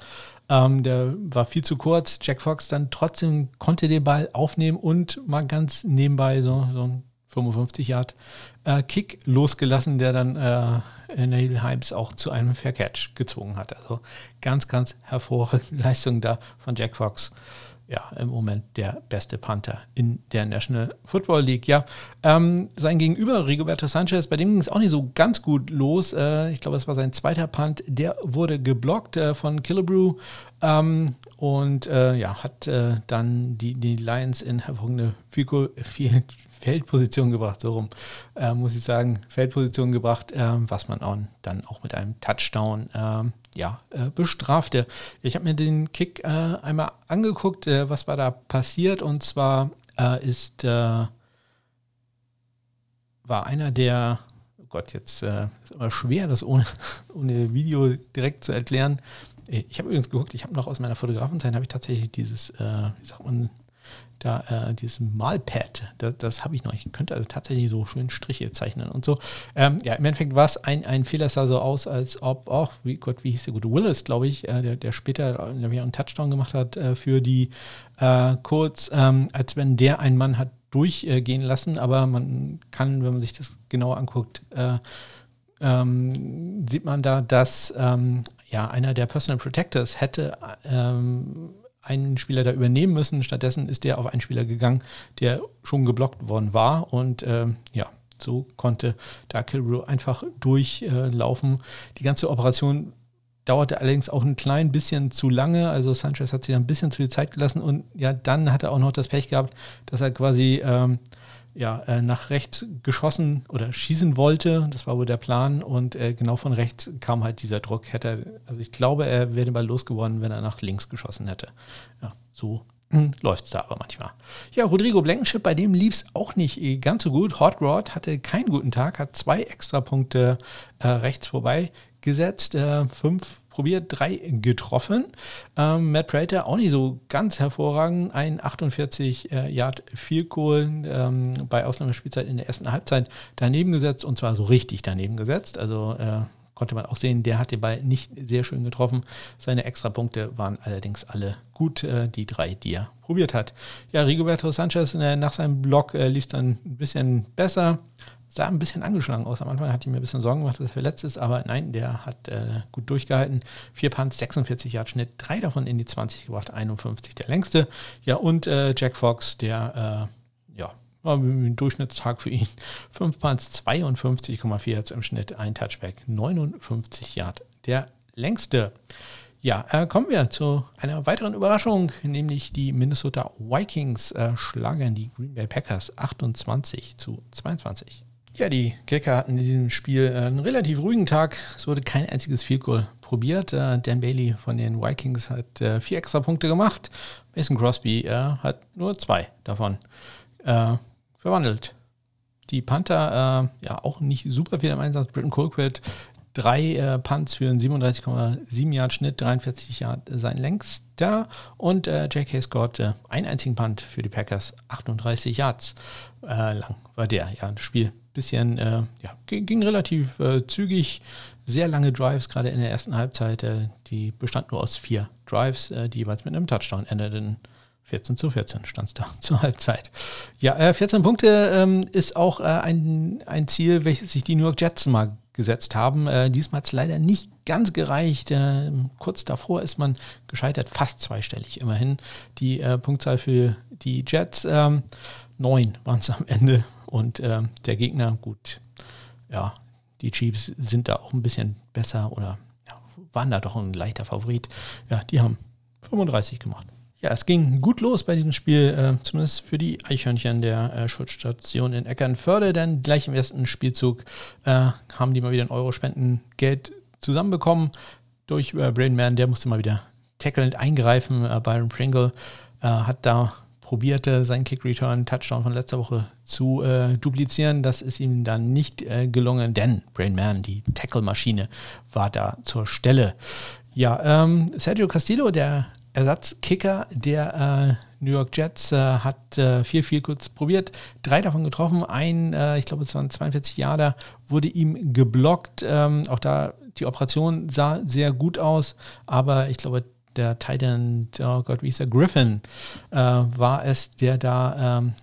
Ähm, der war viel zu kurz. Jack Fox dann trotzdem konnte den Ball aufnehmen und mal ganz nebenbei so, so ein 55 Yard äh, Kick losgelassen, der dann äh, Nail Himes auch zu einem Fair Catch gezwungen hat. Also ganz, ganz hervorragende Leistung da von Jack Fox ja, im Moment der beste Panther in der National Football League. Ja, ähm, sein Gegenüber, Rigoberto Sanchez, bei dem ging es auch nicht so ganz gut los. Äh, ich glaube, es war sein zweiter Punt. Der wurde geblockt äh, von Killebrew ähm, und äh, ja, hat äh, dann die, die Lions in hervorragende Feldposition gebracht, so rum, äh, muss ich sagen, Feldposition gebracht, äh, was man auch, dann auch mit einem Touchdown ähm, ja, äh, bestrafte. Ich habe mir den Kick äh, einmal angeguckt, äh, was war da passiert. Und zwar äh, ist äh, war einer der, oh Gott, jetzt äh, ist immer schwer, das ohne, ohne Video direkt zu erklären. Ich habe übrigens geguckt, ich habe noch aus meiner Fotografenzeit, habe ich tatsächlich dieses, wie sagt man, da äh, dieses Malpad, das, das habe ich noch. Ich könnte also tatsächlich so schön Striche zeichnen und so. Ähm, ja, im Endeffekt war es ein, ein Fehler, sah so aus, als ob, oh, wie Gott, wie hieß der gute Willis, glaube ich, äh, der, der später äh, einen Touchdown gemacht hat äh, für die äh, kurz, ähm, als wenn der einen Mann hat durchgehen lassen, aber man kann, wenn man sich das genauer anguckt, äh, ähm, sieht man da, dass ähm, ja einer der Personal Protectors hätte ähm, einen Spieler da übernehmen müssen. Stattdessen ist der auf einen Spieler gegangen, der schon geblockt worden war. Und ähm, ja, so konnte da Kilbrew einfach durchlaufen. Die ganze Operation dauerte allerdings auch ein klein bisschen zu lange. Also Sanchez hat sich ein bisschen zu viel Zeit gelassen und ja, dann hat er auch noch das Pech gehabt, dass er quasi ähm, ja, äh, nach rechts geschossen oder schießen wollte. Das war wohl der Plan. Und äh, genau von rechts kam halt dieser Druck. Hätte er, also ich glaube, er wäre den Ball losgeworden, wenn er nach links geschossen hätte. Ja, so hm, läuft es da aber manchmal. Ja, Rodrigo Blankenship, bei dem lief es auch nicht ganz so gut. Hot Rod hatte keinen guten Tag, hat zwei Extrapunkte äh, rechts vorbei gesetzt, äh, fünf probiert, drei getroffen. Ähm, Matt Prater auch nicht so ganz hervorragend. Ein 48 äh, Yard Field Goal ähm, bei Ausnahmespielzeit in der ersten Halbzeit daneben gesetzt und zwar so richtig daneben gesetzt. Also äh, konnte man auch sehen, der hat den Ball nicht sehr schön getroffen. Seine Extrapunkte waren allerdings alle gut, äh, die drei, die er probiert hat. Ja, Rigoberto Sanchez äh, nach seinem Block äh, lief es dann ein bisschen besser sah ein bisschen angeschlagen aus. Am Anfang hatte ich mir ein bisschen Sorgen gemacht, dass er verletzt ist, aber nein, der hat äh, gut durchgehalten. Vier Punts, 46 Yard Schnitt, drei davon in die 20 gebracht, 51 der längste. Ja, und äh, Jack Fox, der, äh, ja, war ein Durchschnittstag für ihn. Fünf Punts, 52,4 Yards im Schnitt, ein Touchback, 59 Yard der längste. Ja, äh, kommen wir zu einer weiteren Überraschung, nämlich die Minnesota Vikings äh, schlagen die Green Bay Packers 28 zu 22. Ja, die Kicker hatten in diesem Spiel äh, einen relativ ruhigen Tag. Es wurde kein einziges Field Goal probiert. Äh, Dan Bailey von den Vikings hat äh, vier extra Punkte gemacht. Mason Crosby hat nur zwei davon verwandelt. Die Panther, ja, auch nicht super viel im Einsatz. Britton Colquitt, drei äh, Punts für einen 37,7 Yard Schnitt, 43 Yard sein längster. Und äh, J.K. Scott, äh, einen einzigen Punt für die Packers, 38 Yards äh, lang war der. Ja, das Spiel bisschen, äh, ja, ging, ging relativ äh, zügig. Sehr lange Drives, gerade in der ersten Halbzeit. Äh, die bestand nur aus vier Drives, äh, die jeweils mit einem Touchdown endeten. 14 zu 14 stand es da zur Halbzeit. Ja, äh, 14 Punkte ähm, ist auch äh, ein, ein Ziel, welches sich die New York Jets mal gesetzt haben. Äh, diesmal hat es leider nicht ganz gereicht. Äh, kurz davor ist man gescheitert, fast zweistellig immerhin. Die äh, Punktzahl für die Jets, ähm, neun waren es am Ende und äh, der Gegner, gut, ja, die Chiefs sind da auch ein bisschen besser oder ja, waren da doch ein leichter Favorit. Ja, die haben 35 gemacht. Ja, es ging gut los bei diesem Spiel, äh, zumindest für die Eichhörnchen der äh, Schutzstation in Eckernförde, denn gleich im ersten Spielzug äh, haben die mal wieder ein Euro-Spendengeld zusammenbekommen durch äh, Brain Man, der musste mal wieder tackelnd eingreifen. Äh, Byron Pringle äh, hat da probierte, seinen Kick-Return-Touchdown von letzter Woche zu äh, duplizieren. Das ist ihm dann nicht gelungen, denn Brain Man, die Tackle-Maschine, war da zur Stelle. Ja, ähm, Sergio Castillo, der Ersatzkicker der äh, New York Jets, äh, hat äh, viel, viel kurz probiert, drei davon getroffen. Ein, äh, ich glaube, es waren 42 Jahre, wurde ihm geblockt. Ähm, auch da die Operation sah sehr gut aus, aber ich glaube, der Titan, oh Gott, wie hieß er, Griffin, äh, war es, der da ähm,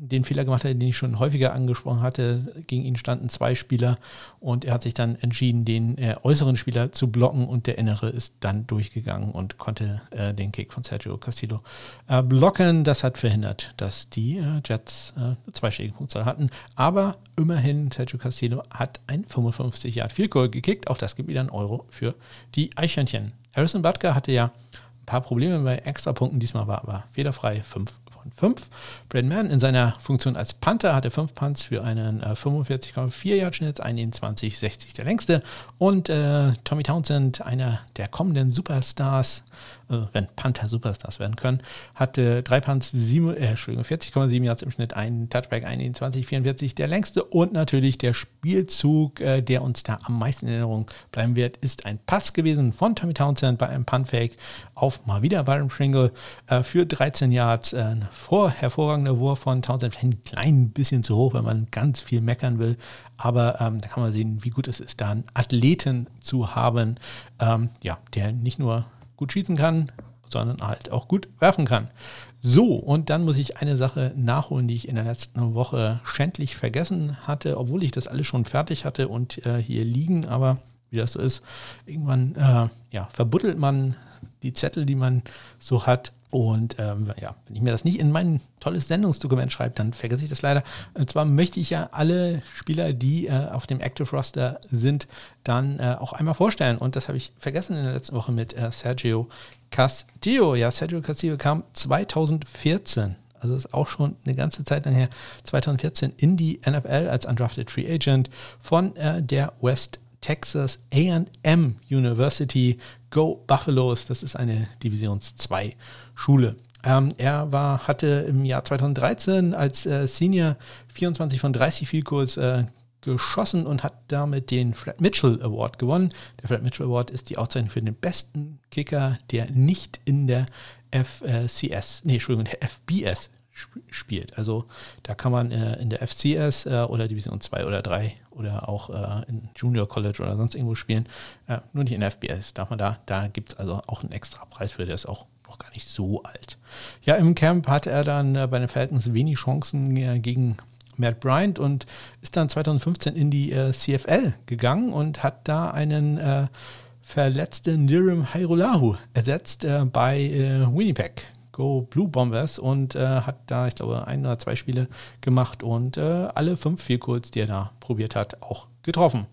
den Fehler gemacht hat, den ich schon häufiger angesprochen hatte. Gegen ihn standen zwei Spieler und er hat sich dann entschieden, den äh, äußeren Spieler zu blocken und der innere ist dann durchgegangen und konnte äh, den Kick von Sergio Castillo äh, blocken. Das hat verhindert, dass die äh, Jets äh, eine zweistellige Punktzahl hatten. Aber immerhin, Sergio Castillo hat ein 55 Yard Field gekickt. Auch das gibt wieder einen Euro für die Eichhörnchen. Harrison Butker hatte ja ein paar Probleme bei Extrapunkten. Diesmal war aber fehlerfrei 5 von 5. Brad Mann in seiner Funktion als Panther hatte 5 Punts für einen äh, 45,4 Yard Schnitt, 21,60 der längste. Und äh, Tommy Townsend, einer der kommenden Superstars, äh, wenn Panther Superstars werden können, hatte 3 Punts, 7, äh, 40,7 Yards im Schnitt, einen Touchback, 21,44 der längste. Und natürlich der Spielzug, äh, der uns da am meisten in Erinnerung bleiben wird, ist ein Pass gewesen von Tommy Townsend bei einem Punt-Fake auf mal wieder Byron Pringle äh, für 13 Yards. Äh, vor hervorragender Wurf von Townsend, ein klein bisschen zu hoch, wenn man ganz viel meckern will. Aber ähm, da kann man sehen, wie gut es ist, da einen Athleten zu haben, ähm, ja, der nicht nur gut schießen kann, sondern halt auch gut werfen kann. So, und dann muss ich eine Sache nachholen, die ich in der letzten Woche schändlich vergessen hatte, obwohl ich das alles schon fertig hatte und äh, hier liegen, aber wie das so ist, irgendwann äh, ja, verbuddelt man die Zettel, die man so hat. Und ähm, ja, wenn ich mir das nicht in mein tolles Sendungsdokument schreibe, dann vergesse ich das leider. Und zwar möchte ich ja alle Spieler, die äh, auf dem Active Roster sind, dann äh, auch einmal vorstellen. Und das habe ich vergessen in der letzten Woche mit äh, Sergio Castillo. Ja, Sergio Castillo kam 2014 also ist auch schon eine ganze Zeit lang her, 2014 in die NFL als Undrafted Free Agent von äh, der West Texas AM University. Go Buffaloes, das ist eine Divisions 2 Schule. Ähm, er war, hatte im Jahr 2013 als äh, Senior 24 von 30 Field äh, geschossen und hat damit den Fred Mitchell Award gewonnen. Der Fred Mitchell Award ist die Auszeichnung für den besten Kicker, der nicht in der FCS, nee, Entschuldigung, der FBS spielt. Also da kann man äh, in der FCS äh, oder Division 2 oder 3 oder auch äh, in Junior College oder sonst irgendwo spielen. Äh, nur nicht in der FBS darf man da. Da gibt es also auch einen extra Preis für, der ist auch noch gar nicht so alt. Ja, im Camp hatte er dann äh, bei den Falcons wenig Chancen äh, gegen Matt Bryant und ist dann 2015 in die CFL gegangen und hat da einen verletzten Lirim Hairolahu ersetzt bei Winnipeg Go Blue Bombers und äh, hat da, ich glaube, ein oder zwei Spiele gemacht und äh, alle fünf Vielkurz, die er da probiert hat, auch getroffen.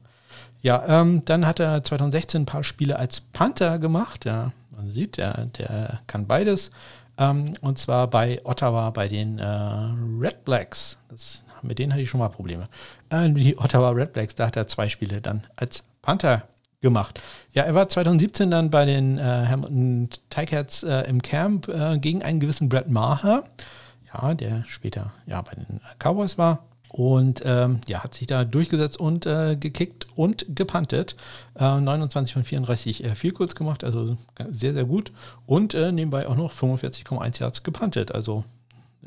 Ja, ähm, dann hat er 2016 ein paar Spiele als Panther gemacht. Ja, man sieht, der, der kann beides. Ähm, und zwar bei Ottawa, bei den äh, Red Blacks. Das, mit denen hatte ich schon mal Probleme. Äh, die Ottawa Red Blacks, da hat er zwei Spiele dann als Panther gemacht. Ja, er war 2017 dann bei den äh, Hamilton Ticats äh, im Camp äh, gegen einen gewissen Brad Maher, ja, der später ja bei den Cowboys war. Und ähm, ja, hat sich da durchgesetzt und äh, gekickt und gepantet. 29 von 34 äh, viel kurz gemacht, also sehr, sehr gut. Und äh, nebenbei auch noch 45,1 Yards gepantet. Also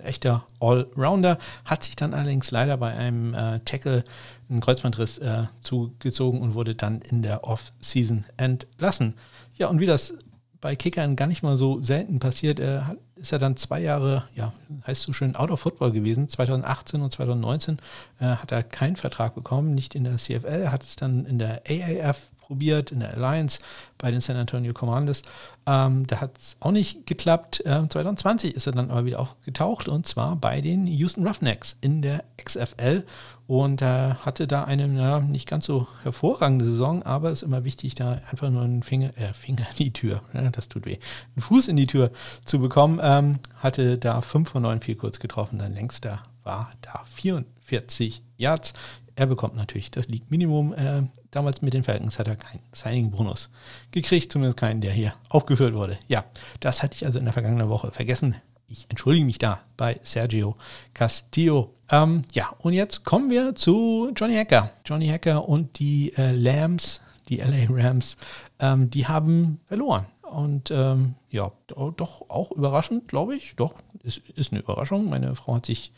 echter Allrounder, hat sich dann allerdings leider bei einem äh, Tackle einen Kreuzbandriss äh, zugezogen und wurde dann in der Off-Season entlassen. Ja, und wie das bei Kickern gar nicht mal so selten passiert, äh, ist er dann zwei Jahre, ja, heißt so schön, out of football gewesen. 2018 und 2019 äh, hat er keinen Vertrag bekommen, nicht in der CFL, hat es dann in der AAF probiert, in der Alliance bei den San Antonio Commanders. Ähm, da hat es auch nicht geklappt. Ähm, 2020 ist er dann aber wieder aufgetaucht und zwar bei den Houston Roughnecks in der XFL und äh, hatte da eine ja, nicht ganz so hervorragende Saison, aber es ist immer wichtig, da einfach nur einen Finger, äh, Finger in die Tür, ja, das tut weh, einen Fuß in die Tür zu bekommen. Ähm, hatte da 5 von 9 viel kurz getroffen, sein längster war da 44 Yards. Er bekommt natürlich das League Minimum. Äh, damals mit den Falcons hat er keinen Signing-Bonus gekriegt, zumindest keinen, der hier aufgeführt wurde. Ja, das hatte ich also in der vergangenen Woche vergessen. Ich entschuldige mich da bei Sergio Castillo. Ähm, ja, und jetzt kommen wir zu Johnny Hacker. Johnny Hacker und die äh, Lambs, die LA Rams, ähm, die haben verloren. Und ähm, ja, doch auch überraschend, glaube ich. Doch, ist, ist eine Überraschung. Meine Frau hat sich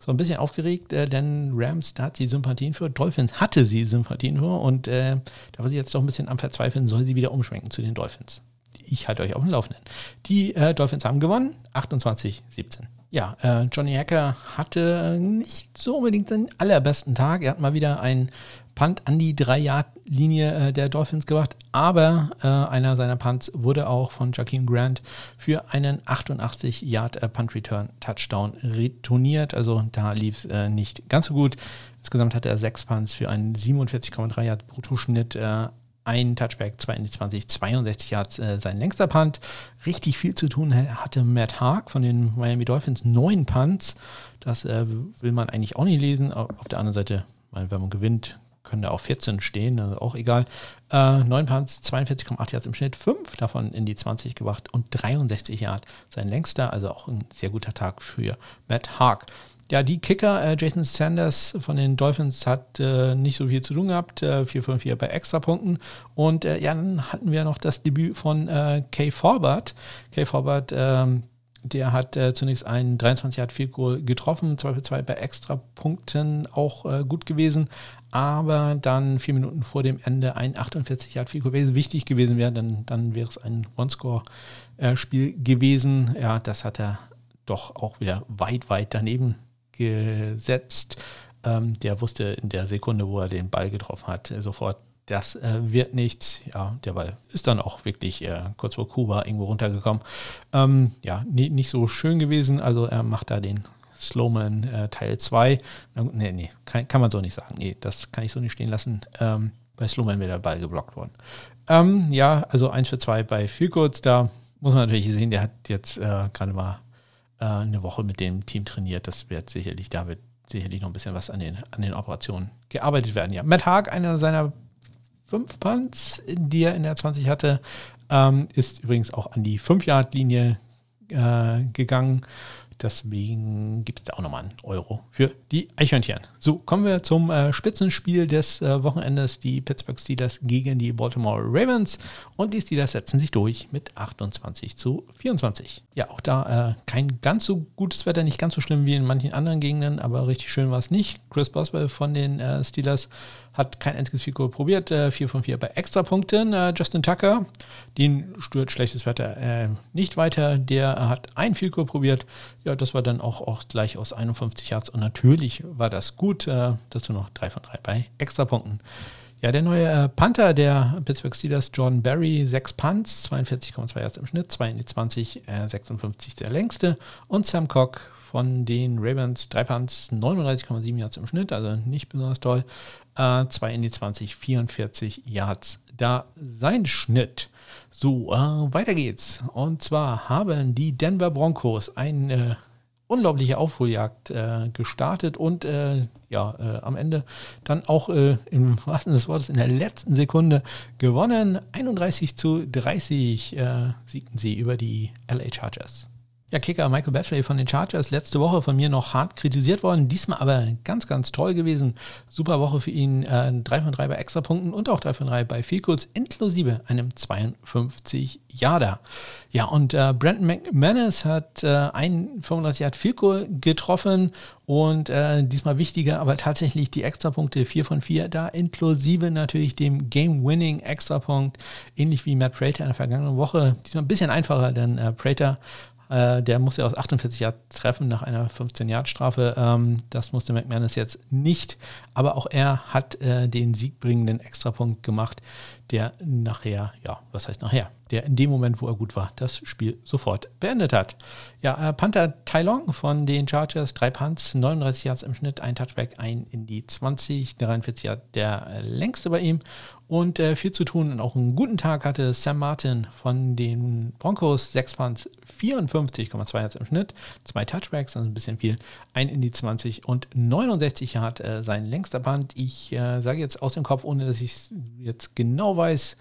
so ein bisschen aufgeregt, äh, denn Rams, da hat sie Sympathien für. Dolphins hatte sie Sympathien für. Und äh, da war sie jetzt doch ein bisschen am Verzweifeln, soll sie wieder umschwenken zu den Dolphins. Ich halte euch auf dem Laufenden. Die äh, Dolphins haben gewonnen, 28-17. Ja, äh, Johnny Hacker hatte nicht so unbedingt den allerbesten Tag. Er hat mal wieder ein Punt an die 3-Yard-Linie äh, der Dolphins gebracht, aber äh, einer seiner Punts wurde auch von Jakeem Grant für einen 88-Yard-Punt-Return-Touchdown retourniert. Also da lief es äh, nicht ganz so gut. Insgesamt hatte er sechs Punts für einen 47,3 Yard Bruttoschnitt. Äh, ein Touchback, 2 in die 20, 62 Yards äh, sein längster Punt. Richtig viel zu tun hatte Matt Haag von den Miami Dolphins, neun Punts. Das äh, will man eigentlich auch nicht lesen. Auf der anderen Seite, wenn man gewinnt, können da auch 14 stehen, also auch egal. Äh, 9 Punts, 42,8 Yards im Schnitt, 5 davon in die 20 gebracht und 63 Yards sein längster, also auch ein sehr guter Tag für Matt Haag. Ja, die Kicker, äh, Jason Sanders von den Dolphins hat äh, nicht so viel zu tun gehabt, äh, 4 von 4 bei Extrapunkten. Und äh, ja, dann hatten wir noch das Debüt von äh, Kay Forbert. Kay Forbert, ähm, der hat äh, zunächst einen 23 Yard Field Goal getroffen, 2 für 2 bei Extrapunkten auch äh, gut gewesen aber dann vier Minuten vor dem Ende ein 48 Yard Field Goal wäre wichtig gewesen wäre, dann, dann wäre es ein One-Score-Spiel gewesen. Ja, das hat er doch auch wieder weit, weit daneben gesetzt. Ähm, der wusste in der Sekunde, wo er den Ball getroffen hat, sofort, das äh, wird nichts. Ja, der Ball ist dann auch wirklich äh, kurz vor Kuba irgendwo runtergekommen. Ähm, ja, nie, nicht so schön gewesen. Also er macht da den Slowman äh, Teil 2. Nee, nee, kann, kann, man so nicht sagen. Nee, das kann ich so nicht stehen lassen. Ähm, bei Slowman wäre der Ball geblockt worden. Ähm, ja, also 1 für 2 bei Vielkurz. Da muss man natürlich sehen, der hat jetzt äh, gerade mal äh, eine Woche mit dem Team trainiert. Das wird sicherlich, da wird sicherlich noch ein bisschen was an den, an den Operationen gearbeitet werden. Ja, Matt Haag, einer seiner fünf Punts, die er in der 20 hatte, ähm, ist übrigens auch an die 5-Yard-Linie äh, gegangen. Deswegen gibt es da auch nochmal einen Euro für die Eichhörnchen. So, kommen wir zum äh, Spitzenspiel des äh, Wochenendes. Die Pittsburgh Steelers gegen die Baltimore Ravens. Und die Steelers setzen sich durch mit 28 zu 24. Ja, auch da äh, kein ganz so gutes Wetter, nicht ganz so schlimm wie in manchen anderen Gegenden, aber richtig schön war es nicht. Chris Boswell von den äh, Steelers hat kein einziges Figur probiert. Äh, 4 von 4 bei Extrapunkten. Äh, Justin Tucker, den stört schlechtes Wetter äh, nicht weiter. Der hat ein Figur probiert. Ja, das war dann auch, auch gleich aus 51 Yards. Und natürlich war das gut. Äh, dazu noch 3 von 3 bei Extrapunkten. Ja, der neue äh, Panther der Pittsburgh Steelers, Jordan Berry, 6 Punts, 42,2 Yards im Schnitt, 2 in die 20, 56 der längste. Und Sam Cock von den Ravens, 3 Punts, 39,7 Yards im Schnitt, also nicht besonders toll. 2 äh, in die 20, 44 Yards. Da sein Schnitt. So, äh, weiter geht's. Und zwar haben die Denver Broncos eine unglaubliche Aufholjagd äh, gestartet und äh, ja, äh, am Ende dann auch äh, im wahrsten des Wortes in der letzten Sekunde gewonnen. 31 zu 30 äh, siegten sie über die LA Chargers. Ja, Kicker Michael Batchley von den Chargers letzte Woche von mir noch hart kritisiert worden. Diesmal aber ganz, ganz toll gewesen. Super Woche für ihn. Äh, 3 von 3 bei Extrapunkten und auch 3 von 3 bei Fehlkurz, inklusive einem 52 Yarder. Ja, und äh, Brandon McManus hat äh, einen 35 Yard Vielkur getroffen und äh, diesmal wichtiger, aber tatsächlich die Extrapunkte 4 von 4, da inklusive natürlich dem Game-Winning Extrapunkt, ähnlich wie Matt Prater in der vergangenen Woche. Diesmal ein bisschen einfacher, denn äh, Prater äh, der musste aus 48 Jahren treffen nach einer 15-Yard-Strafe. Ähm, das musste McManus jetzt nicht. Aber auch er hat äh, den siegbringenden Extrapunkt gemacht, der nachher, ja, was heißt nachher? Der in dem Moment, wo er gut war, das Spiel sofort beendet hat. Ja, äh, Panther Tai Long von den Chargers, drei Punts, 39 Yards im Schnitt, ein Touchback, ein in die 20, 43 Yards der längste bei ihm und äh, viel zu tun und auch einen guten Tag hatte Sam Martin von den Broncos, 6 Punts, 54,2 Yards im Schnitt, zwei Touchbacks, also ein bisschen viel, ein in die 20 und 69 Yards äh, sein längster Punt. Ich äh, sage jetzt aus dem Kopf, ohne dass ich es jetzt genau weiß,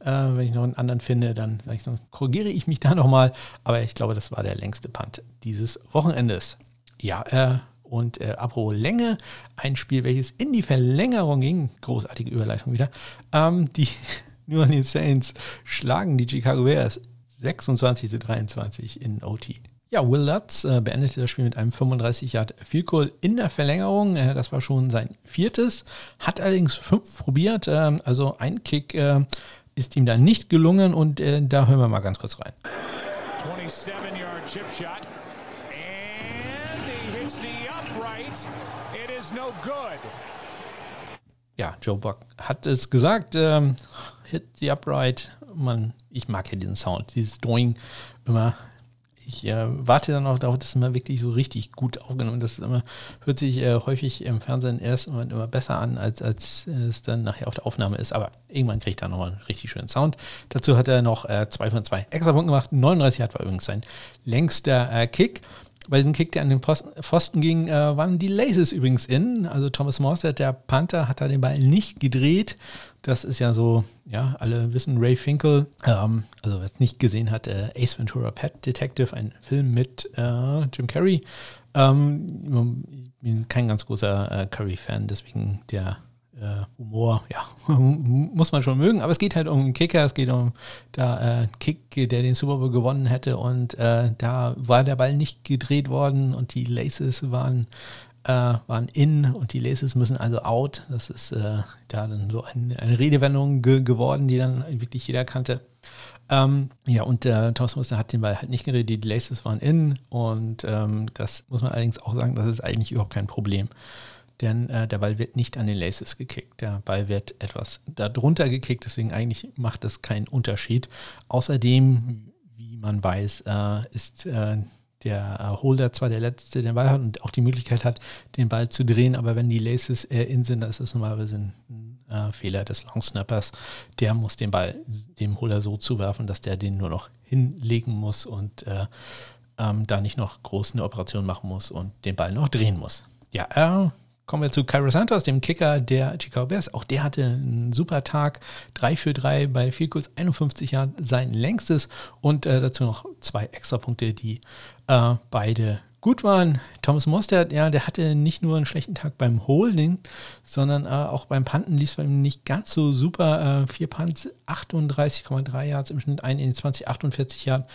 äh, wenn ich noch einen anderen finde, dann ich korrigiere ich mich da nochmal, aber ich glaube, das war der längste Punt dieses Wochenendes. Ja, äh, und äh, apropos Länge, ein Spiel, welches in die Verlängerung ging, großartige Überleitung wieder, ähm, die New Orleans Saints schlagen die Chicago Bears 26 zu 23 in OT. Ja, Will Lutz äh, beendete das Spiel mit einem 35 Yard Field Goal in der Verlängerung. Äh, das war schon sein viertes, hat allerdings fünf probiert. Äh, also ein Kick äh, ist ihm dann nicht gelungen und da hören wir mal ganz kurz rein. 27 Yard Chip Shot. no good. Ja, Joe Buck hat es gesagt. Ähm, hit the upright. Man, ich mag ja diesen Sound, dieses Doing immer. Ich äh, warte dann auch darauf, dass es immer wirklich so richtig gut aufgenommen. Das immer, hört sich äh, häufig im Fernsehen erst immer, immer besser an, als, als es dann nachher auf der Aufnahme ist. Aber irgendwann kriegt er nochmal einen richtig schönen Sound. Dazu hat er noch äh, von zwei extra Punkte gemacht. 39 hat war übrigens sein längster äh, Kick bei diesem Kick, der an den Pfosten ging, äh, waren die Laces übrigens in. Also Thomas Morstead, der Panther, hat da den Ball nicht gedreht. Das ist ja so, ja, alle wissen, Ray Finkel, ähm, also wer es nicht gesehen hat, äh, Ace Ventura Pet Detective, ein Film mit äh, Jim Carrey. Ähm, ich bin kein ganz großer äh, Curry-Fan, deswegen der äh, Humor, ja, muss man schon mögen. Aber es geht halt um einen Kicker, es geht um da äh, Kick, der den Super Bowl gewonnen hätte und äh, da war der Ball nicht gedreht worden und die Laces waren äh, waren in und die Laces müssen also out. Das ist äh, da dann so ein, eine Redewendung ge geworden, die dann wirklich jeder kannte. Ähm, ja, und der Thomas Muster hat den Ball halt nicht geredet, die Laces waren in und ähm, das muss man allerdings auch sagen, das ist eigentlich überhaupt kein Problem. denn äh, der Ball wird nicht an den Laces gekickt. Der Ball wird etwas darunter gekickt, deswegen eigentlich macht es keinen Unterschied. Außerdem, wie man weiß, äh, ist äh, der Holder zwar der Letzte, den Ball hat und auch die Möglichkeit hat, den Ball zu drehen, aber wenn die Laces äh, in sind, dann ist das normalerweise ein äh, Fehler des Longsnappers. Der muss den Ball dem Holder so zuwerfen, dass der den nur noch hinlegen muss und äh, ähm, da nicht noch groß eine Operation machen muss und den Ball noch drehen muss. Ja, äh, kommen wir zu Cairo Santos, dem Kicker der Chicago Bears. Auch der hatte einen super Tag. 3 für 3 bei viel kurz 51 Jahren sein längstes und äh, dazu noch zwei extra Punkte, die äh, beide gut waren. Thomas Mostert, ja, der hatte nicht nur einen schlechten Tag beim Holding, sondern äh, auch beim Panten lief es bei ihm nicht ganz so super. Äh, vier Punts, 38,3 Yards im Schnitt, ein in 20, 48 Yards.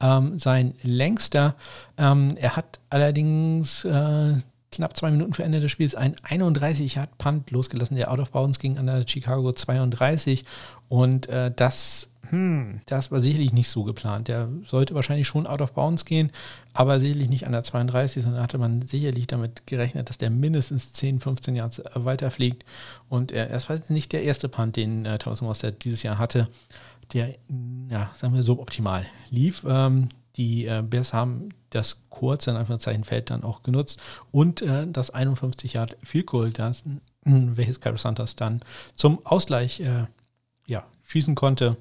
Ähm, sein längster. Ähm, er hat allerdings äh, knapp zwei Minuten vor Ende des Spiels ein 31 Yard Punt losgelassen, der out of bounds ging an der Chicago 32 und äh, das hm, das war sicherlich nicht so geplant. Der sollte wahrscheinlich schon out of bounds gehen, aber sicherlich nicht an der 32, sondern hatte man sicherlich damit gerechnet, dass der mindestens 10, 15 Jahre weiterfliegt. Und er, es war nicht der erste Punt, den äh, Thomas Mostert dieses Jahr hatte, der, ja, sagen wir, suboptimal lief. Ähm, die äh, Bears haben das kurze, in Anführungszeichen, Feld dann auch genutzt und äh, das 51 Yard Field Goal, das, welches Carlos Santos dann zum Ausgleich äh, ja, schießen konnte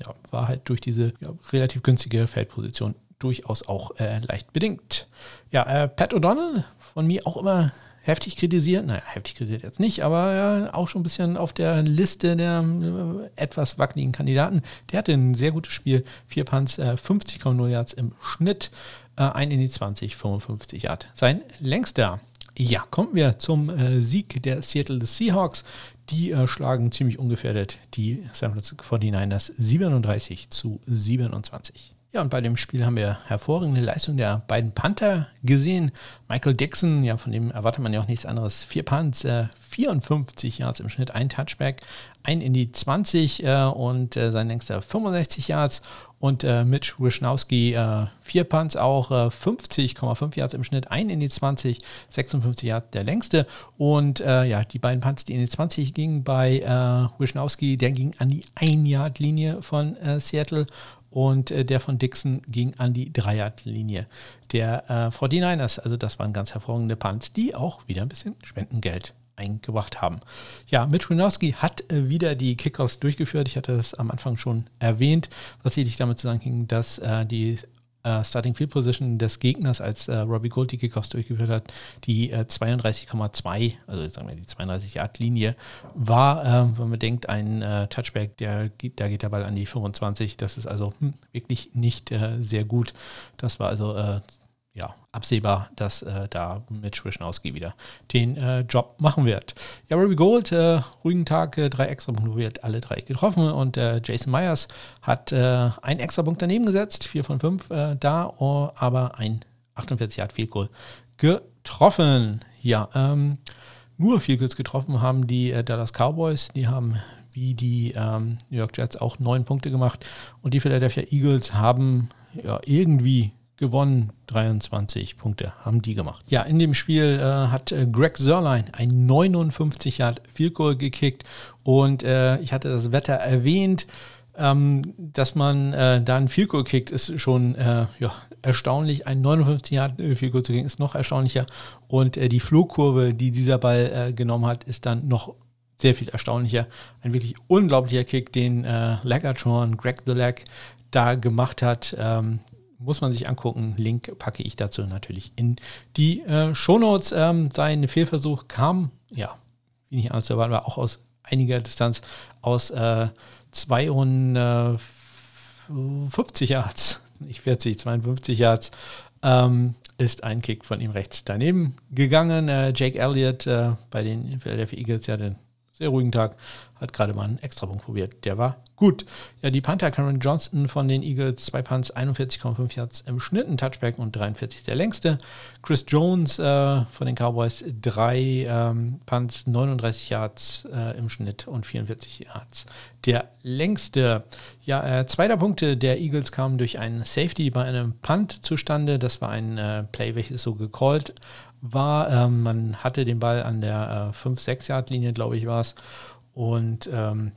ja, war halt durch diese ja, relativ günstige Feldposition durchaus auch äh, leicht bedingt. Ja, äh, Pat O'Donnell, von mir auch immer heftig kritisiert, naja, heftig kritisiert jetzt nicht, aber ja, auch schon ein bisschen auf der Liste der äh, etwas wackeligen Kandidaten. Der hatte ein sehr gutes Spiel, vier Punts, äh, 50,0 Yards im Schnitt, äh, ein in die 20, 55 Yards. Sein längster ja, kommen wir zum äh, Sieg der Seattle Seahawks. Die äh, schlagen ziemlich ungefährdet die San Francisco 49ers 37 zu 27. Ja, und bei dem Spiel haben wir hervorragende Leistung der beiden Panther gesehen. Michael Dixon, ja, von dem erwartet man ja auch nichts anderes. Vier Punts, äh, 54 Yards im Schnitt, ein Touchback, ein in die 20 äh, und äh, sein längster 65 Yards. Und äh, Mitch Wischnowski, äh, vier Punts auch, 50,5 Yards im Schnitt, ein in die 20, 56 Yards der längste. Und äh, ja, die beiden Punts, die in die 20 gingen bei äh, Wischnowski, der ging an die 1-Yard-Linie von Seattle und äh, der von Dixon ging an die Dreierlinie der äh, 49ers. Also das waren ganz hervorragende Punts, die auch wieder ein bisschen Spendengeld eingebracht haben. Ja, Mitch Winowski hat äh, wieder die Kickoffs durchgeführt. Ich hatte das am Anfang schon erwähnt, was sicherlich damit zusammenhing, dass äh, die äh, Starting Field Position des Gegners, als äh, Robbie Gold die Kickoffs durchgeführt hat, die äh, 32,2, also sagen wir die 32 Yard Linie war, äh, wenn man denkt, ein äh, Touchback, der da geht der Ball an die 25. Das ist also hm, wirklich nicht äh, sehr gut. Das war also ja, absehbar, dass äh, da Mitch Wischnowski wieder den äh, Job machen wird. Ja, Ruby Gold, äh, ruhigen Tag, äh, drei extra Punkte, wird alle drei getroffen und äh, Jason Myers hat äh, einen extra Punkt daneben gesetzt, vier von fünf da, oh, aber ein 48 Yard Field Goal getroffen. Ja, ähm, nur Field Goals getroffen haben die Dallas Cowboys, die haben wie die ähm, New York Jets auch neun Punkte gemacht und die Philadelphia Eagles haben ja irgendwie gewonnen. 23 Punkte haben die gemacht. Ja, in dem Spiel äh, hat äh, Greg Sörlein ein 59 Yard Field Goal gekickt und äh, ich hatte das Wetter erwähnt. Ähm, dass man äh, da ein Field Goal kickt, ist schon äh, ja, erstaunlich. Ein 59 Yard Field Goal zu kicken ist noch erstaunlicher und äh, die Flugkurve, die dieser Ball genommen hat, ist dann noch sehr viel erstaunlicher. Ein wirklich unglaublicher Kick, den äh, Lagatron, Greg the Leg, da gemacht hat. Ähm, muss man sich angucken. Link packe ich dazu natürlich in die äh, Shownotes. Ähm, sein Fehlversuch kam, ja, wie nicht anders zu erwarten war, auch aus einiger Distanz, aus äh, 250 Yards, nicht 40, 52 Yards, ähm, ist ein Kick von ihm rechts daneben gegangen. Äh, Jake Elliott äh, bei den Philadelphia Eagles ja den sehr ruhigen Tag, hat gerade mal einen Extrapunkt probiert. Der war gut. Ja, die Panther Cameron Johnston von den Eagles, zwei Punts, 41,5 Yards im Schnitt, ein Touchback und 43 der längste. Chris Jones äh, von den Cowboys, drei ähm, Punts, 39 Yards äh, im Schnitt und 44 Yards. Der längste, ja, äh, zweiter Punkte der Eagles kamen durch einen Safety bei einem Punt zustande. Das war ein äh, Play, welches so gecallt war, ähm, man hatte den Ball an der äh, 5-6-Yard-Linie, glaube ich, war es. Und ähm,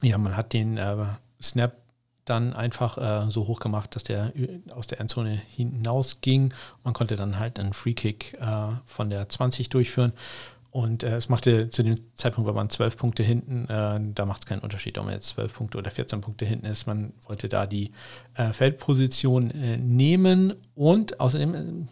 ja, man hat den äh, Snap dann einfach äh, so hoch gemacht, dass der aus der Endzone hinausging. Man konnte dann halt einen Free Kick äh, von der 20 durchführen. Und äh, es machte zu dem Zeitpunkt, war man zwölf Punkte hinten, äh, da macht es keinen Unterschied, ob man jetzt zwölf Punkte oder 14 Punkte hinten ist. Man wollte da die äh, Feldposition äh, nehmen und außerdem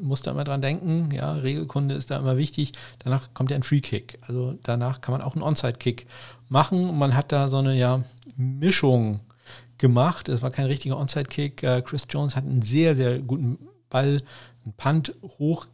muss da immer dran denken, ja, Regelkunde ist da immer wichtig. Danach kommt ja ein Free Kick. Also danach kann man auch einen Onside Kick machen. Man hat da so eine ja, Mischung gemacht. Es war kein richtiger Onside Kick. Äh, Chris Jones hat einen sehr, sehr guten Ball, einen Punt hoch